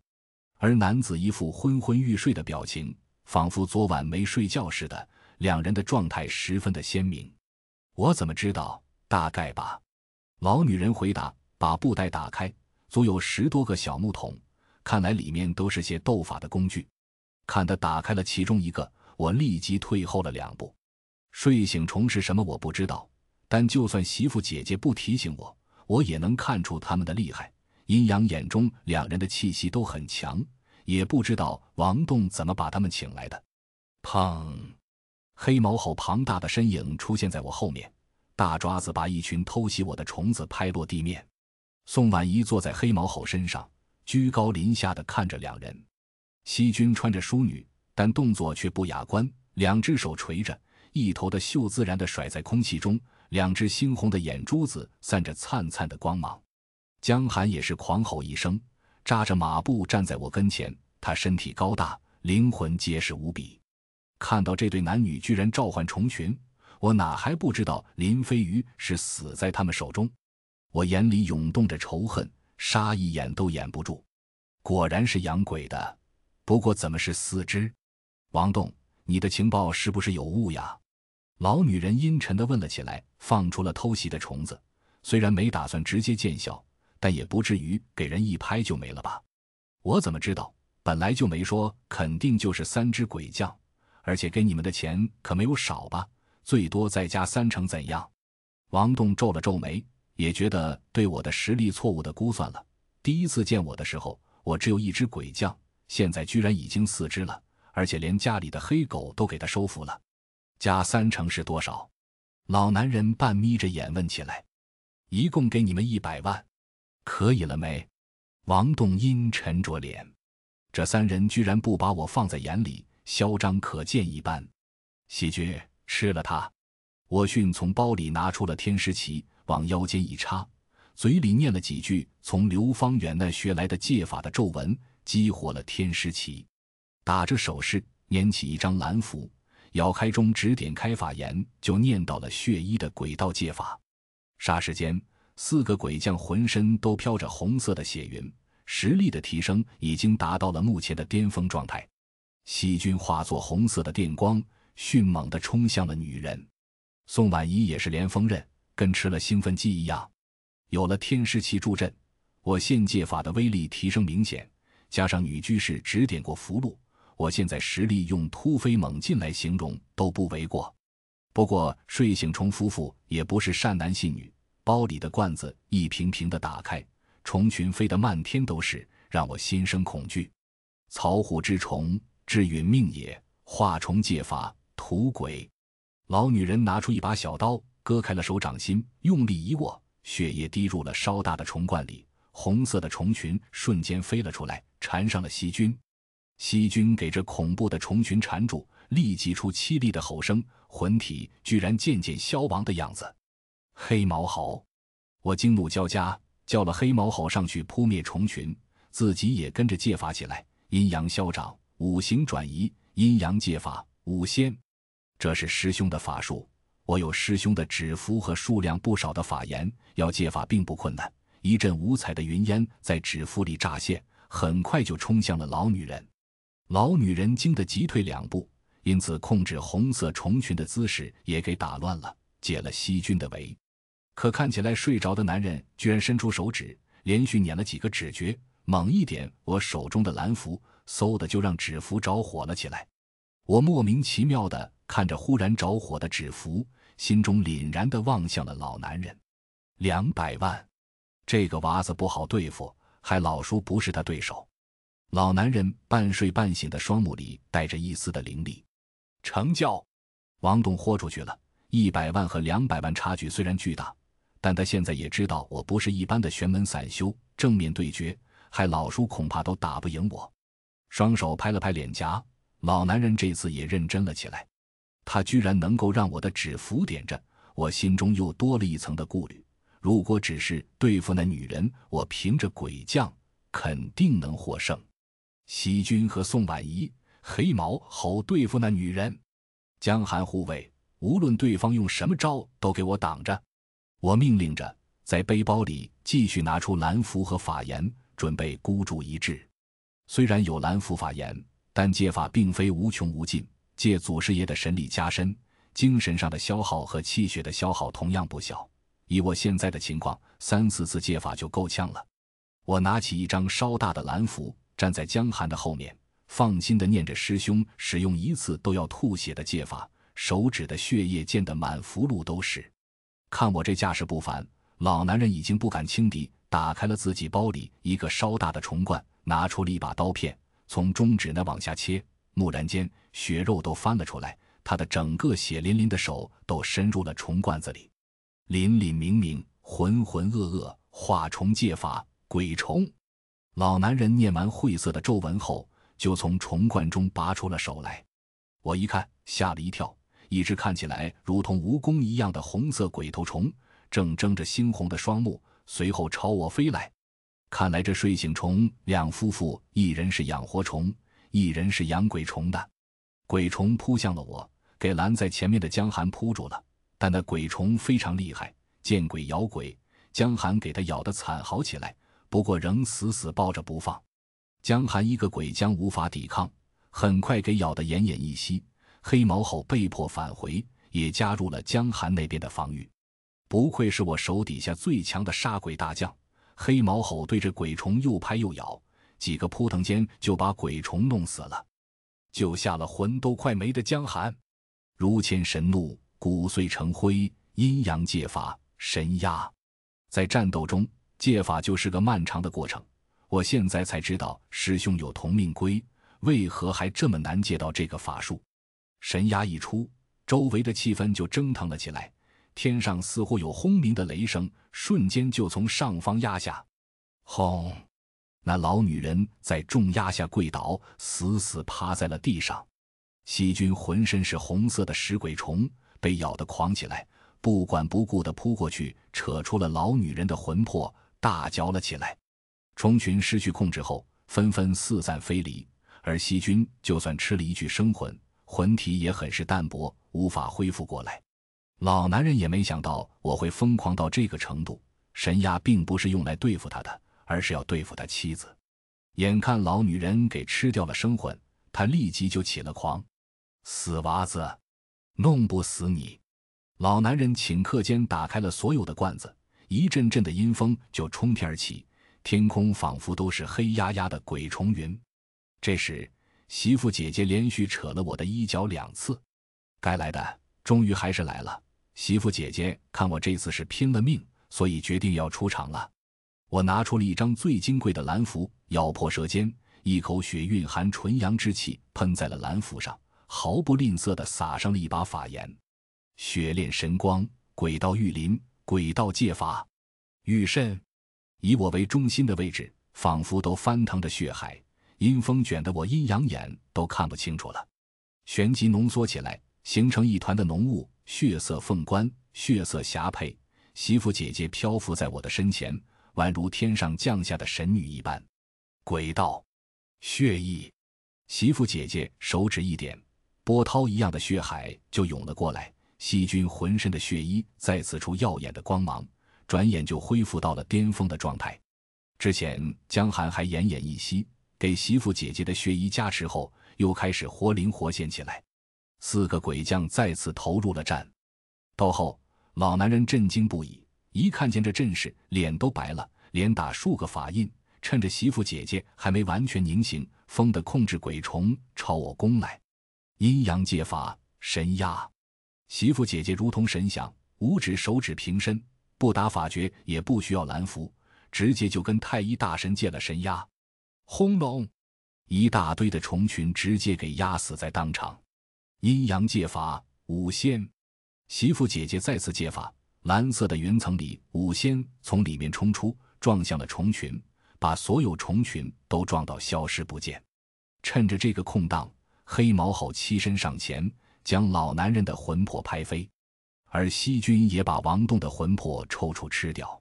而男子一副昏昏欲睡的表情，仿佛昨晚没睡觉似的。两人的状态十分的鲜明。我怎么知道？大概吧。老女人回答，把布袋打开。足有十多个小木桶，看来里面都是些斗法的工具。看他打开了其中一个，我立即退后了两步。睡醒虫是什么？我不知道，但就算媳妇姐姐不提醒我，我也能看出他们的厉害。阴阳眼中两人的气息都很强，也不知道王栋怎么把他们请来的。砰！黑毛猴庞大的身影出现在我后面，大爪子把一群偷袭我的虫子拍落地面。宋婉仪坐在黑毛猴身上，居高临下的看着两人。西君穿着淑女，但动作却不雅观，两只手垂着，一头的袖自然的甩在空气中，两只猩红的眼珠子散着灿灿的光芒。江寒也是狂吼一声，扎着马步站在我跟前。他身体高大，灵魂结实无比。看到这对男女居然召唤虫群，我哪还不知道林飞鱼是死在他们手中？我眼里涌动着仇恨，杀一眼都掩不住。果然是养鬼的，不过怎么是四只？王栋，你的情报是不是有误呀？老女人阴沉地问了起来，放出了偷袭的虫子。虽然没打算直接见效，但也不至于给人一拍就没了吧？我怎么知道？本来就没说，肯定就是三只鬼将，而且给你们的钱可没有少吧？最多再加三成，怎样？王栋皱了皱眉，也觉得对我的实力错误的估算了。第一次见我的时候，我只有一只鬼将，现在居然已经四只了，而且连家里的黑狗都给他收服了。加三成是多少？老男人半眯着眼问起来。一共给你们一百万，可以了没？王栋阴沉着脸。这三人居然不把我放在眼里，嚣张可见一斑。细菌吃了他。我迅从包里拿出了天师旗，往腰间一插，嘴里念了几句从刘方远那学来的戒法的咒文，激活了天师旗。打着手势，拈起一张蓝符，咬开中指点开法言，就念到了血衣的鬼道戒法。霎时间，四个鬼将浑身都飘着红色的血云。实力的提升已经达到了目前的巅峰状态，细菌化作红色的电光，迅猛地冲向了女人。宋婉仪也是连风刃，跟吃了兴奋剂一样。有了天师气助阵，我现戒法的威力提升明显，加上女居士指点过符箓，我现在实力用突飞猛进来形容都不为过。不过睡醒虫夫妇也不是善男信女，包里的罐子一瓶瓶的打开。虫群飞得漫天都是，让我心生恐惧。草虎之虫，至殒命也。化虫借法，屠鬼。老女人拿出一把小刀，割开了手掌心，用力一握，血液滴入了稍大的虫罐里。红色的虫群瞬间飞了出来，缠上了细菌。细菌给这恐怖的虫群缠住，立即出凄厉的吼声，魂体居然渐渐消亡的样子。黑毛猴！我惊怒交加。叫了黑毛猴上去扑灭虫群，自己也跟着借法起来。阴阳消长，五行转移，阴阳借法，五仙。这是师兄的法术。我有师兄的指符和数量不少的法言，要借法并不困难。一阵五彩的云烟在指符里乍现，很快就冲向了老女人。老女人惊得急退两步，因此控制红色虫群的姿势也给打乱了，解了细菌的围。可看起来睡着的男人居然伸出手指，连续捻了几个指诀，猛一点，我手中的蓝符嗖的就让纸符着火了起来。我莫名其妙的看着忽然着火的纸符，心中凛然的望向了老男人。两百万，这个娃子不好对付，还老叔不是他对手。老男人半睡半醒的双目里带着一丝的凌厉。成交，王栋豁出去了。一百万和两百万差距虽然巨大。但他现在也知道我不是一般的玄门散修，正面对决，害老叔恐怕都打不赢我。双手拍了拍脸颊，老男人这次也认真了起来。他居然能够让我的纸符点着，我心中又多了一层的顾虑。如果只是对付那女人，我凭着鬼将肯定能获胜。西君和宋婉仪、黑毛猴对付那女人，江寒护卫，无论对方用什么招，都给我挡着。我命令着，在背包里继续拿出蓝符和法言，准备孤注一掷。虽然有蓝符法言，但戒法并非无穷无尽。借祖师爷的神力加深，精神上的消耗和气血的消耗同样不小。以我现在的情况，三四次戒法就够呛了。我拿起一张稍大的蓝符，站在江寒的后面，放心的念着师兄使用一次都要吐血的戒法，手指的血液溅得满符箓都是。看我这架势不凡，老男人已经不敢轻敌，打开了自己包里一个稍大的虫罐，拿出了一把刀片，从中指那往下切。蓦然间，血肉都翻了出来，他的整个血淋淋的手都伸入了虫罐子里。淋淋明明，浑浑噩噩，化虫戒法，鬼虫。老男人念完晦涩的咒文后，就从虫罐中拔出了手来。我一看，吓了一跳。一只看起来如同蜈蚣一样的红色鬼头虫，正睁着猩红的双目，随后朝我飞来。看来这睡醒虫两夫妇，一人是养活虫，一人是养鬼虫的。鬼虫扑向了我，给拦在前面的江寒扑住了。但那鬼虫非常厉害，见鬼咬鬼，江寒给他咬得惨嚎起来，不过仍死死抱着不放。江寒一个鬼将无法抵抗，很快给咬得奄奄一息。黑毛猴被迫返回，也加入了江寒那边的防御。不愧是我手底下最强的杀鬼大将。黑毛猴对着鬼虫又拍又咬，几个扑腾间就把鬼虫弄死了，救下了魂都快没的江寒。如牵神怒，骨碎成灰，阴阳借法，神压。在战斗中，借法就是个漫长的过程。我现在才知道师兄有同命龟，为何还这么难借到这个法术？神压一出，周围的气氛就蒸腾了起来，天上似乎有轰鸣的雷声，瞬间就从上方压下。轰！那老女人在重压下跪倒，死死趴在了地上。细菌浑身是红色的食鬼虫，被咬得狂起来，不管不顾地扑过去，扯出了老女人的魂魄，大嚼了起来。虫群失去控制后，纷纷四散飞离，而细菌就算吃了一具生魂，魂体也很是淡薄，无法恢复过来。老男人也没想到我会疯狂到这个程度。神压并不是用来对付他的。而是要对付他妻子，眼看老女人给吃掉了生魂，他立即就起了狂。死娃子，弄不死你！老男人顷刻间打开了所有的罐子，一阵阵的阴风就冲天而起，天空仿佛都是黑压压的鬼虫云。这时，媳妇姐姐连续扯了我的衣角两次，该来的终于还是来了。媳妇姐姐看我这次是拼了命，所以决定要出场了。我拿出了一张最金贵的蓝符，咬破舌尖，一口血蕴含纯阳之气喷在了蓝符上，毫不吝啬地撒上了一把法盐：“血炼神光，鬼道御林，鬼道戒法，御肾。”以我为中心的位置，仿佛都翻腾着血海，阴风卷得我阴阳眼都看不清楚了。旋即浓缩起来，形成一团的浓雾，血色凤冠，血色霞帔，媳妇姐姐漂浮在我的身前。宛如天上降下的神女一般，鬼道血意，媳妇姐姐手指一点，波涛一样的血海就涌了过来。细菌浑身的血衣再次出耀眼的光芒，转眼就恢复到了巅峰的状态。之前江寒还奄奄一息，给媳妇姐姐的血衣加持后，又开始活灵活现起来。四个鬼将再次投入了战斗后，老男人震惊不已。一看见这阵势，脸都白了，连打数个法印，趁着媳妇姐姐还没完全凝形，疯的控制鬼虫朝我攻来。阴阳借法，神压。媳妇姐姐如同神想，五指手指平伸，不打法诀，也不需要蓝符，直接就跟太医大神借了神压。轰隆，一大堆的虫群直接给压死在当场。阴阳借法，五仙。媳妇姐姐再次借法。蓝色的云层里，五仙从里面冲出，撞向了虫群，把所有虫群都撞到消失不见。趁着这个空档，黑毛猴栖身上前，将老男人的魂魄拍飞，而西君也把王栋的魂魄抽出吃掉。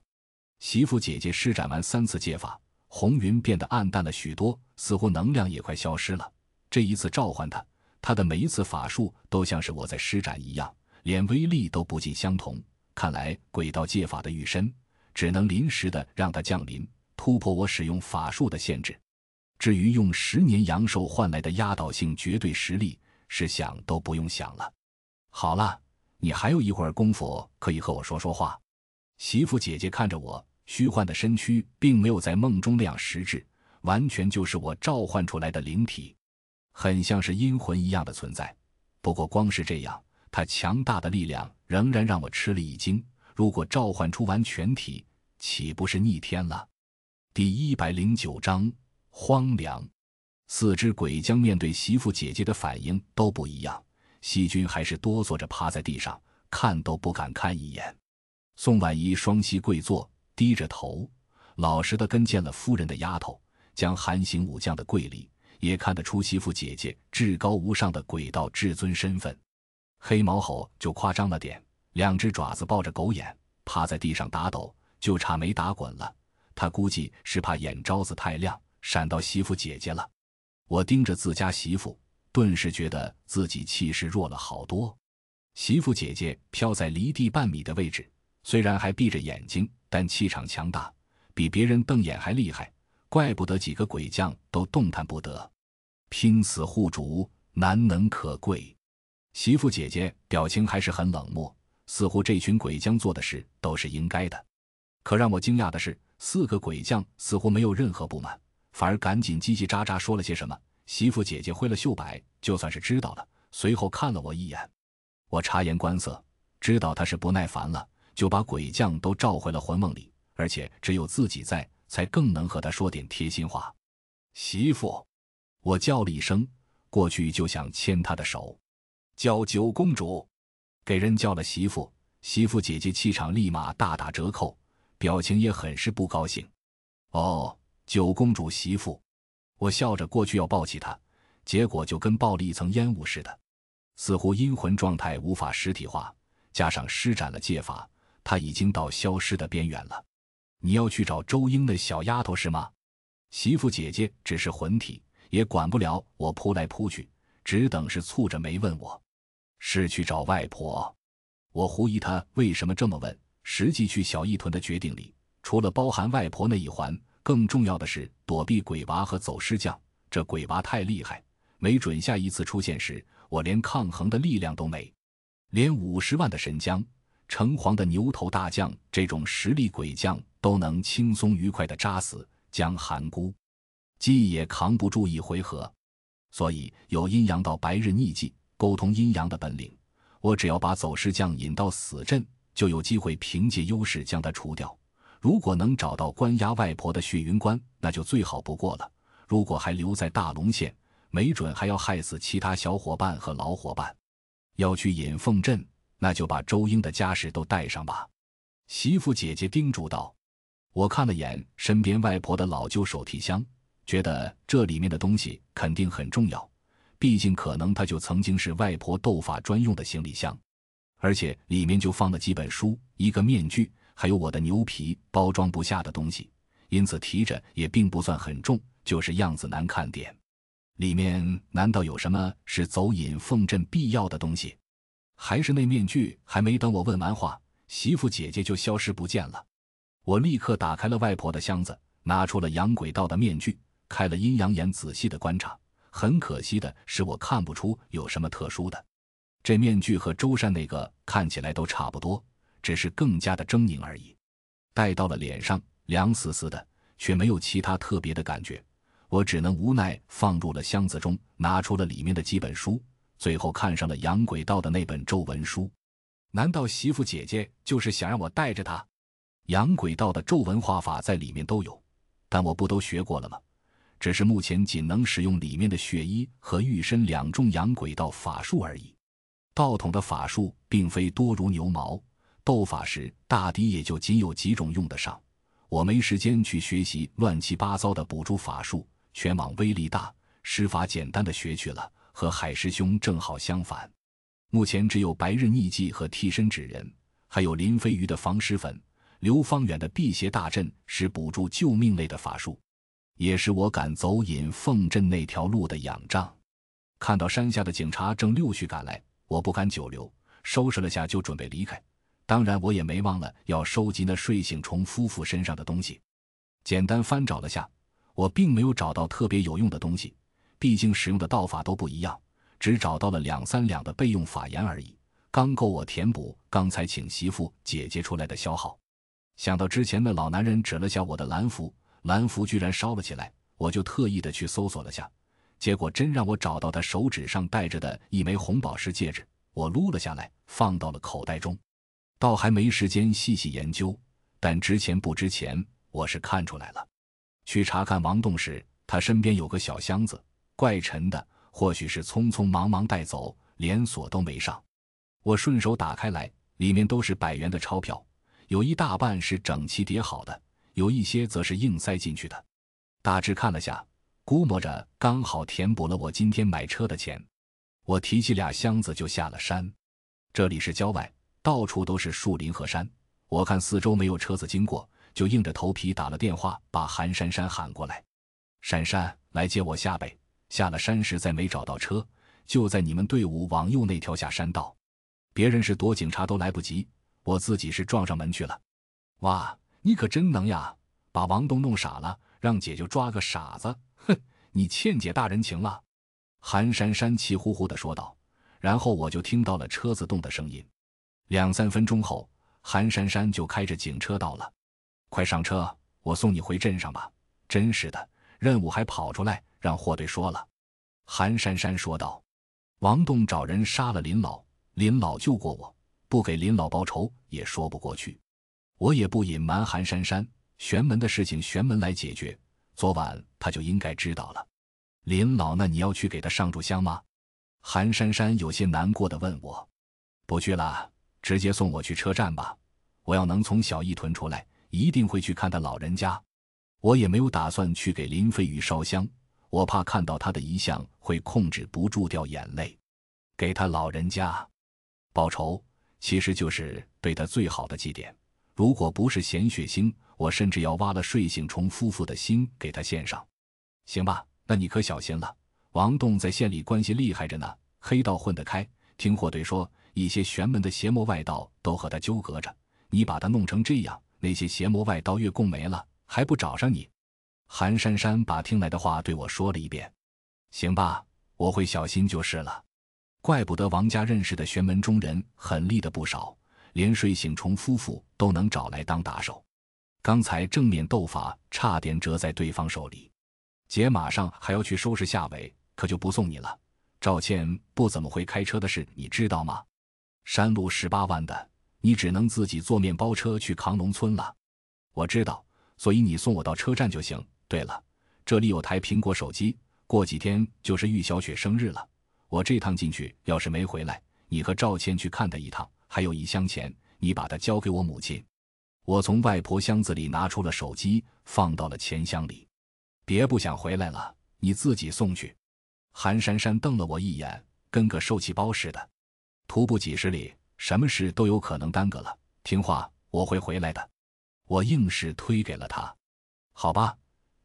媳妇姐姐施展完三次戒法，红云变得暗淡了许多，似乎能量也快消失了。这一次召唤他，他的每一次法术都像是我在施展一样，连威力都不尽相同。看来鬼道戒法的御身只能临时的让他降临，突破我使用法术的限制。至于用十年阳寿换来的压倒性绝对实力，是想都不用想了。好了，你还有一会儿功夫可以和我说说话。媳妇姐姐看着我，虚幻的身躯并没有在梦中那样实质，完全就是我召唤出来的灵体，很像是阴魂一样的存在。不过光是这样。它强大的力量仍然让我吃了一惊。如果召唤出完全体，岂不是逆天了？第一百零九章荒凉。四只鬼将面对媳妇姐姐的反应都不一样。细菌还是哆嗦着趴在地上，看都不敢看一眼。宋婉仪双膝跪坐，低着头，老实的跟见了夫人的丫头，将韩行武将的跪礼，也看得出媳妇姐姐至高无上的鬼道至尊身份。黑毛猴就夸张了点，两只爪子抱着狗眼，趴在地上打抖，就差没打滚了。他估计是怕眼招子太亮，闪到媳妇姐姐了。我盯着自家媳妇，顿时觉得自己气势弱了好多。媳妇姐姐飘在离地半米的位置，虽然还闭着眼睛，但气场强大，比别人瞪眼还厉害。怪不得几个鬼将都动弹不得，拼死护主，难能可贵。媳妇姐姐表情还是很冷漠，似乎这群鬼将做的事都是应该的。可让我惊讶的是，四个鬼将似乎没有任何不满，反而赶紧叽叽喳喳说了些什么。媳妇姐姐挥了袖摆，就算是知道了。随后看了我一眼，我察言观色，知道他是不耐烦了，就把鬼将都召回了魂梦里，而且只有自己在，才更能和他说点贴心话。媳妇，我叫了一声，过去就想牵她的手，叫九公主，给人叫了媳妇，媳妇姐姐气场立马大打折扣，表情也很是不高兴。哦，九公主媳妇，我笑着过去要抱起她，结果就跟抱了一层烟雾似的，似乎阴魂状态无法实体化，加上施展了戒法，她已经到消失的边缘了。你要去找周英那小丫头是吗？媳妇姐姐只是魂体，也管不了我扑来扑去，只等是蹙着眉问我：“是去找外婆？”我狐疑她为什么这么问。实际去小义屯的决定里，除了包含外婆那一环，更重要的是躲避鬼娃和走尸匠。这鬼娃太厉害，没准下一次出现时，我连抗衡的力量都没。连五十万的神将、城隍的牛头大将这种实力鬼将都能轻松愉快的扎死。江寒姑，既也扛不住一回合，所以有阴阳道白日逆迹沟通阴阳的本领。我只要把走尸将引到死阵，就有机会凭借优势将他除掉。如果能找到关押外婆的血云关，那就最好不过了。如果还留在大龙县，没准还要害死其他小伙伴和老伙伴。要去引凤镇，那就把周英的家事都带上吧。媳妇姐姐叮嘱道。我看了眼身边外婆的老旧手提箱，觉得这里面的东西肯定很重要，毕竟可能它就曾经是外婆斗法专用的行李箱，而且里面就放了几本书、一个面具，还有我的牛皮，包装不下的东西，因此提着也并不算很重，就是样子难看点。里面难道有什么是走引凤阵必要的东西？还是那面具？还没等我问完话，媳妇姐姐就消失不见了。我立刻打开了外婆的箱子，拿出了养鬼道的面具，开了阴阳眼，仔细的观察。很可惜的是，我看不出有什么特殊的。这面具和周山那个看起来都差不多，只是更加的狰狞而已。戴到了脸上，凉丝丝的，却没有其他特别的感觉。我只能无奈放入了箱子中，拿出了里面的几本书，最后看上了养鬼道的那本咒文书。难道媳妇姐姐就是想让我带着她？养鬼道的咒文画法在里面都有，但我不都学过了吗？只是目前仅能使用里面的血衣和玉身两种养鬼道法术而已。道统的法术并非多如牛毛，斗法时大抵也就仅有几种用得上。我没时间去学习乱七八糟的补助法术，全往威力大、施法简单的学去了。和海师兄正好相反，目前只有白日逆迹和替身纸人，还有林飞鱼的防尸粉。刘方远的辟邪大阵是补助救命类的法术，也是我敢走引凤镇那条路的仰仗。看到山下的警察正陆续赶来，我不敢久留，收拾了下就准备离开。当然，我也没忘了要收集那睡醒虫夫妇身上的东西。简单翻找了下，我并没有找到特别有用的东西，毕竟使用的道法都不一样，只找到了两三两的备用法言而已，刚够我填补刚才请媳妇姐姐出来的消耗。想到之前那老男人指了下我的蓝符，蓝符居然烧了起来，我就特意的去搜索了下，结果真让我找到他手指上戴着的一枚红宝石戒指，我撸了下来，放到了口袋中。倒还没时间细细研究，但值钱不值钱，我是看出来了。去查看王栋时，他身边有个小箱子，怪沉的，或许是匆匆忙忙带走，连锁都没上。我顺手打开来，里面都是百元的钞票。有一大半是整齐叠好的，有一些则是硬塞进去的。大致看了下，估摸着刚好填补了我今天买车的钱。我提起俩箱子就下了山。这里是郊外，到处都是树林和山。我看四周没有车子经过，就硬着头皮打了电话，把韩珊珊喊过来。珊珊，来接我下呗。下了山时再没找到车，就在你们队伍往右那条下山道。别人是躲警察都来不及。我自己是撞上门去了，哇，你可真能呀！把王东弄傻了，让姐就抓个傻子，哼，你欠姐大人情了。韩珊珊气呼呼地说道。然后我就听到了车子动的声音。两三分钟后，韩珊珊就开着警车到了。快上车，我送你回镇上吧。真是的，任务还跑出来，让货队说了。韩珊珊说道。王栋找人杀了林老，林老救过我。不给林老报仇也说不过去。我也不隐瞒韩珊珊，玄门的事情玄门来解决。昨晚他就应该知道了。林老，那你要去给他上炷香吗？韩珊珊有些难过的问我。不去了，直接送我去车站吧。我要能从小义屯出来，一定会去看他老人家。我也没有打算去给林飞宇烧香，我怕看到他的遗像会控制不住掉眼泪。给他老人家报仇，其实就是对他最好的祭奠。如果不是嫌血腥，我甚至要挖了睡醒虫夫妇的心给他献上。行吧，那你可小心了。王栋在县里关系厉害着呢，黑道混得开。听霍队说，一些玄门的邪魔外道都和他纠葛着。你把他弄成这样，那些邪魔外道越供没了，还不找上你？韩珊珊把听来的话对我说了一遍。行吧，我会小心就是了。怪不得王家认识的玄门中人狠厉的不少。连睡醒虫夫妇都能找来当打手，刚才正面斗法差点折在对方手里。姐马上还要去收拾夏伟，可就不送你了。赵倩不怎么会开车的事，你知道吗？山路十八弯的，你只能自己坐面包车去扛龙村了。我知道，所以你送我到车站就行。对了，这里有台苹果手机，过几天就是玉小雪生日了。我这趟进去要是没回来，你和赵倩去看她一趟。还有一箱钱，你把它交给我母亲。我从外婆箱子里拿出了手机，放到了钱箱里。别不想回来了，你自己送去。韩珊珊瞪了我一眼，跟个受气包似的。徒步几十里，什么事都有可能耽搁了。听话，我会回来的。我硬是推给了他。好吧，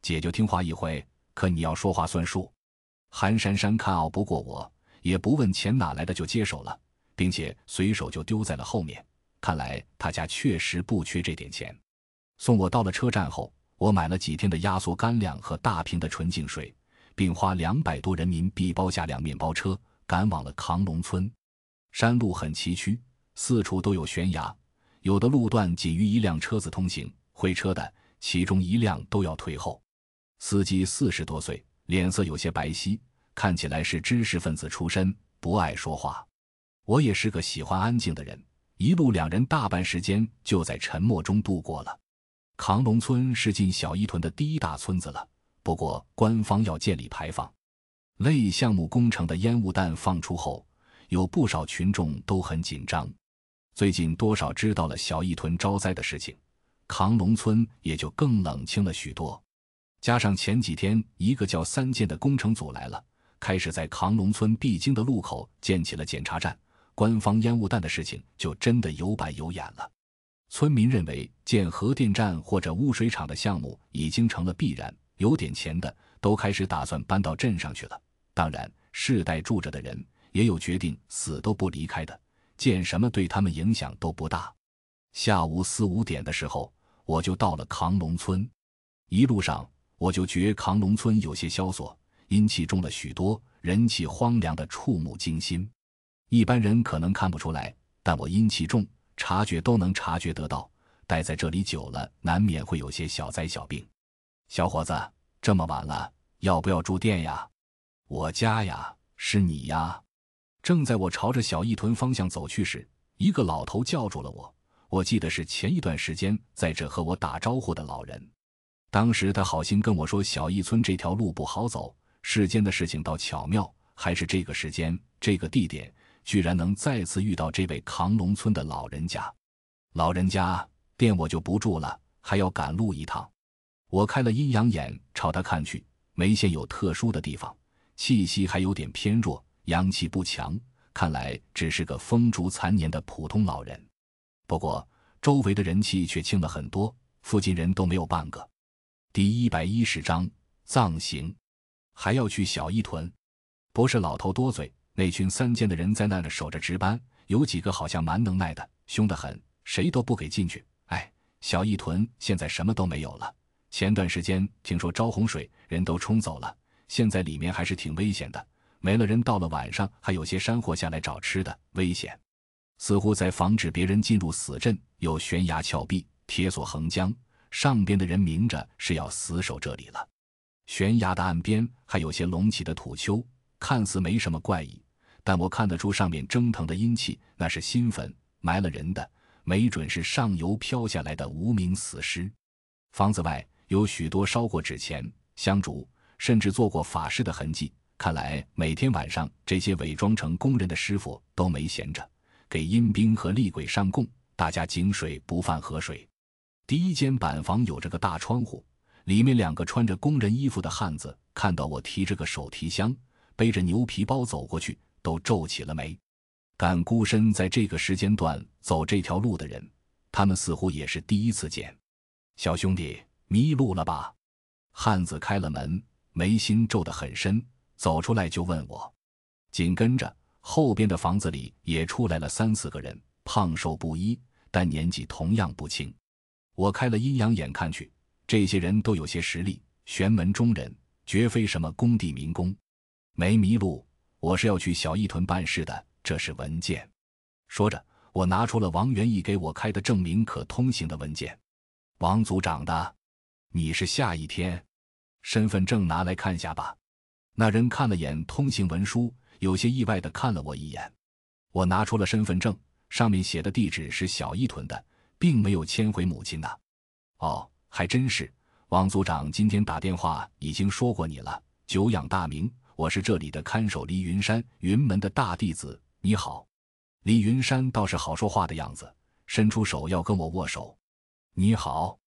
姐就听话一回，可你要说话算数。韩珊珊看拗不过我，也不问钱哪来的，就接手了。并且随手就丢在了后面。看来他家确实不缺这点钱。送我到了车站后，我买了几天的压缩干粮和大瓶的纯净水，并花两百多人民币包下辆面包车，赶往了扛龙村。山路很崎岖，四处都有悬崖，有的路段仅余一辆车子通行，会车的其中一辆都要退后。司机四十多岁，脸色有些白皙，看起来是知识分子出身，不爱说话。我也是个喜欢安静的人，一路两人大半时间就在沉默中度过了。扛龙村是进小伊屯的第一大村子了，不过官方要建立排放类项目工程的烟雾弹放出后，有不少群众都很紧张。最近多少知道了小义屯招灾的事情，扛龙村也就更冷清了许多。加上前几天一个叫三建的工程组来了，开始在扛龙村必经的路口建起了检查站。官方烟雾弹的事情就真的有板有眼了。村民认为建核电站或者污水厂的项目已经成了必然，有点钱的都开始打算搬到镇上去了。当然，世代住着的人也有决定死都不离开的，见什么对他们影响都不大。下午四五点的时候，我就到了扛龙村。一路上，我就觉扛龙村有些萧索，阴气重了许多，人气荒凉的触目惊心。一般人可能看不出来，但我阴气重，察觉都能察觉得到。待在这里久了，难免会有些小灾小病。小伙子，这么晚了，要不要住店呀？我家呀，是你呀。正在我朝着小义屯方向走去时，一个老头叫住了我。我记得是前一段时间在这和我打招呼的老人。当时他好心跟我说，小义村这条路不好走，世间的事情倒巧妙，还是这个时间，这个地点。居然能再次遇到这位扛龙村的老人家，老人家店我就不住了，还要赶路一趟。我开了阴阳眼朝他看去，眉线有特殊的地方，气息还有点偏弱，阳气不强，看来只是个风烛残年的普通老人。不过周围的人气却轻了很多，附近人都没有半个。第一百一十章葬行，还要去小伊屯，不是老头多嘴。那群三监的人在那里守着值班，有几个好像蛮能耐的，凶得很，谁都不给进去。哎，小义屯现在什么都没有了。前段时间听说招洪水，人都冲走了，现在里面还是挺危险的。没了人，到了晚上还有些山货下来找吃的，危险。似乎在防止别人进入死镇，有悬崖峭壁、铁索横江，上边的人明着是要死守这里了。悬崖的岸边还有些隆起的土丘。看似没什么怪异，但我看得出上面蒸腾的阴气，那是新坟，埋了人的，没准是上游飘下来的无名死尸。房子外有许多烧过纸钱、香烛，甚至做过法事的痕迹。看来每天晚上，这些伪装成工人的师傅都没闲着，给阴兵和厉鬼上供。大家井水不犯河水。第一间板房有着个大窗户，里面两个穿着工人衣服的汉子看到我提着个手提箱，背着牛皮包走过去，都皱起了眉。敢孤身在这个时间段走这条路的人，他们似乎也是第一次见。小兄弟，迷路了吧？汉子开了门，眉心皱得很深，走出来就问我。紧跟着，后边的房子里也出来了三四个人，胖瘦不一。但年纪同样不轻，我开了阴阳眼看去，这些人都有些实力，玄门中人，绝非什么工地民工。没迷路，我是要去小义屯办事的，这是文件。说着，我拿出了王元义给我开的证明可通行的文件。王组长的，你是下一天，身份证拿来看下吧。那人看了眼通行文书，有些意外的看了我一眼。我拿出了身份证。上面写的地址是小伊屯的，并没有迁回母亲的。哦，还真是。王组长今天打电话已经说过你了。久仰大名，我是这里的看守黎云山，云门的大弟子。你好，黎云山倒是好说话的样子，伸出手要跟我握手。你好，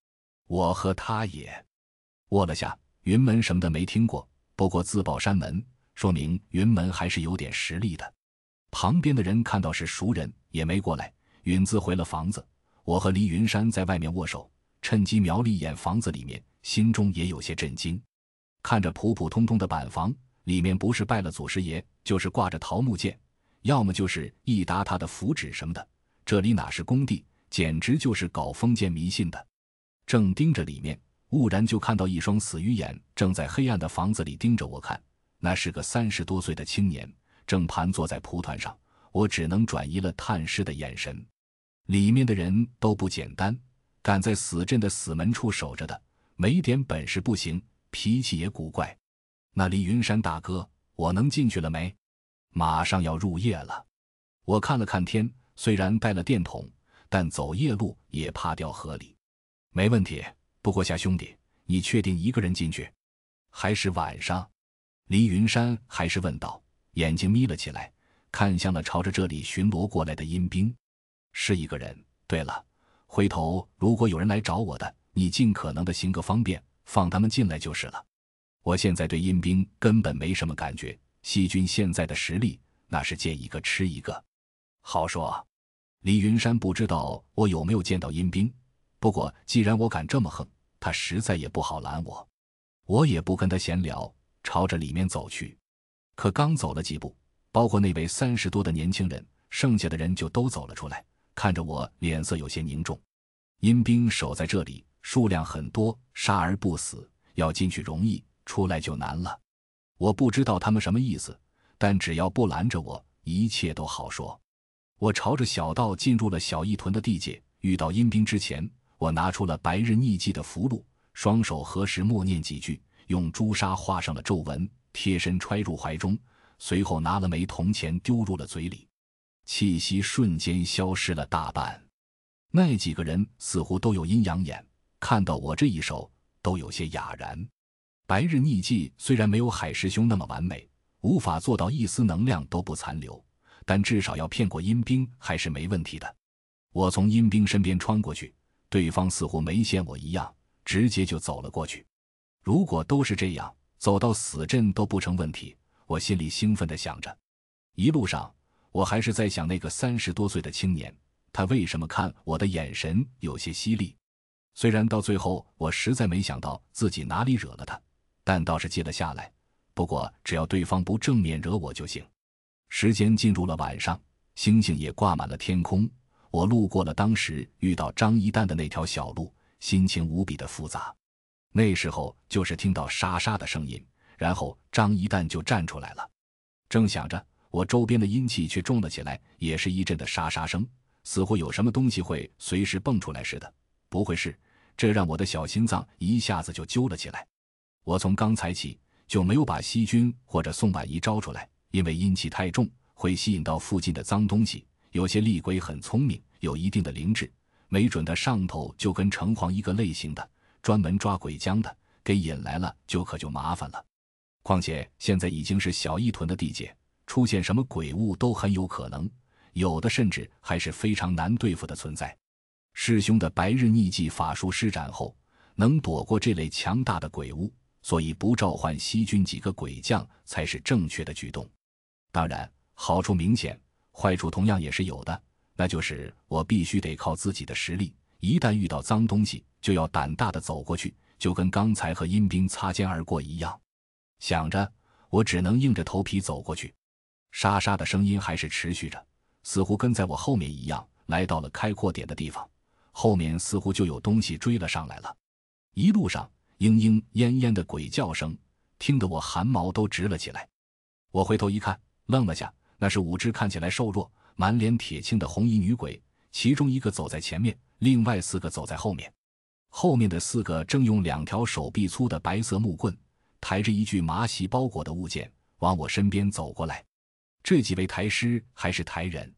我和他也握了下。云门什么的没听过，不过自报山门，说明云门还是有点实力的。旁边的人看到是熟人，也没过来。允自回了房子，我和黎云山在外面握手，趁机瞄了一眼房子里面，心中也有些震惊。看着普普通通的板房，里面不是拜了祖师爷，就是挂着桃木剑，要么就是一沓沓的符纸什么的。这里哪是工地，简直就是搞封建迷信的。正盯着里面，忽然就看到一双死鱼眼正在黑暗的房子里盯着我看。那是个三十多岁的青年。正盘坐在蒲团上，我只能转移了探视的眼神。里面的人都不简单，敢在死镇的死门处守着的，没点本事不行，脾气也古怪。那李云山大哥，我能进去了没？马上要入夜了。我看了看天，虽然带了电筒，但走夜路也怕掉河里。没问题。不过夏兄弟，你确定一个人进去？还是晚上？黎云山还是问道。眼睛眯了起来，看向了朝着这里巡逻过来的阴兵，是一个人。对了，回头如果有人来找我的，你尽可能的行个方便，放他们进来就是了。我现在对阴兵根本没什么感觉，细菌现在的实力那是见一个吃一个。好说，李云山不知道我有没有见到阴兵，不过既然我敢这么横，他实在也不好拦我。我也不跟他闲聊，朝着里面走去。可刚走了几步，包括那位三十多的年轻人，剩下的人就都走了出来，看着我，脸色有些凝重。阴兵守在这里，数量很多，杀而不死，要进去容易，出来就难了。我不知道他们什么意思，但只要不拦着我，一切都好说。我朝着小道进入了小义屯的地界，遇到阴兵之前，我拿出了白日匿迹的符箓，双手合十默念几句，用朱砂画上了皱纹。贴身揣入怀中，随后拿了枚铜钱丢入了嘴里，气息瞬间消失了大半。那几个人似乎都有阴阳眼，看到我这一手，都有些哑然。白日匿迹虽然没有海师兄那么完美，无法做到一丝能量都不残留，但至少要骗过阴兵还是没问题的。我从阴兵身边穿过去，对方似乎没见我一样，直接就走了过去。如果都是这样。走到死镇都不成问题，我心里兴奋地想着。一路上，我还是在想那个三十多岁的青年，他为什么看我的眼神有些犀利？虽然到最后我实在没想到自己哪里惹了他，但倒是记了下来。不过只要对方不正面惹我就行。时间进入了晚上，星星也挂满了天空。我路过了当时遇到张一丹的那条小路，心情无比的复杂。那时候就是听到沙沙的声音，然后张一蛋就站出来了。正想着，我周边的阴气却重了起来，也是一阵的沙沙声，似乎有什么东西会随时蹦出来似的。不会是？这让我的小心脏一下子就揪了起来。我从刚才起就没有把西君或者宋婉仪招出来，因为阴气太重，会吸引到附近的脏东西，有些厉鬼很聪明，有一定的灵智，没准他上头就跟城隍一个类型的，专门抓鬼将的，给引来了就可就麻烦了。况且现在已经是小一屯的地界，出现什么鬼物都很有可能，有的甚至还是非常难对付的存在。师兄的白日逆迹法术施展后，能躲过这类强大的鬼物，所以不召唤西军几个鬼将才是正确的举动。当然，好处明显，坏处同样也是有的，那就是我必须得靠自己的实力，一旦遇到脏东西，就要胆大的走过去，就跟刚才和阴兵擦肩而过一样。想着，我只能硬着头皮走过去。沙沙的声音还是持续着，似乎跟在我后面一样。来到了开阔点的地方，后面似乎就有东西追了上来了。一路上嘤嘤咽咽的鬼叫声，听得我汗毛都直了起来。我回头一看，愣了下，那是五只看起来瘦弱、满脸铁青的红衣女鬼，其中一个走在前面，另外四个走在后面。后面的四个正用两条手臂粗的白色木棍。抬着一具麻席包裹的物件往我身边走过来，这几位抬尸还是抬人？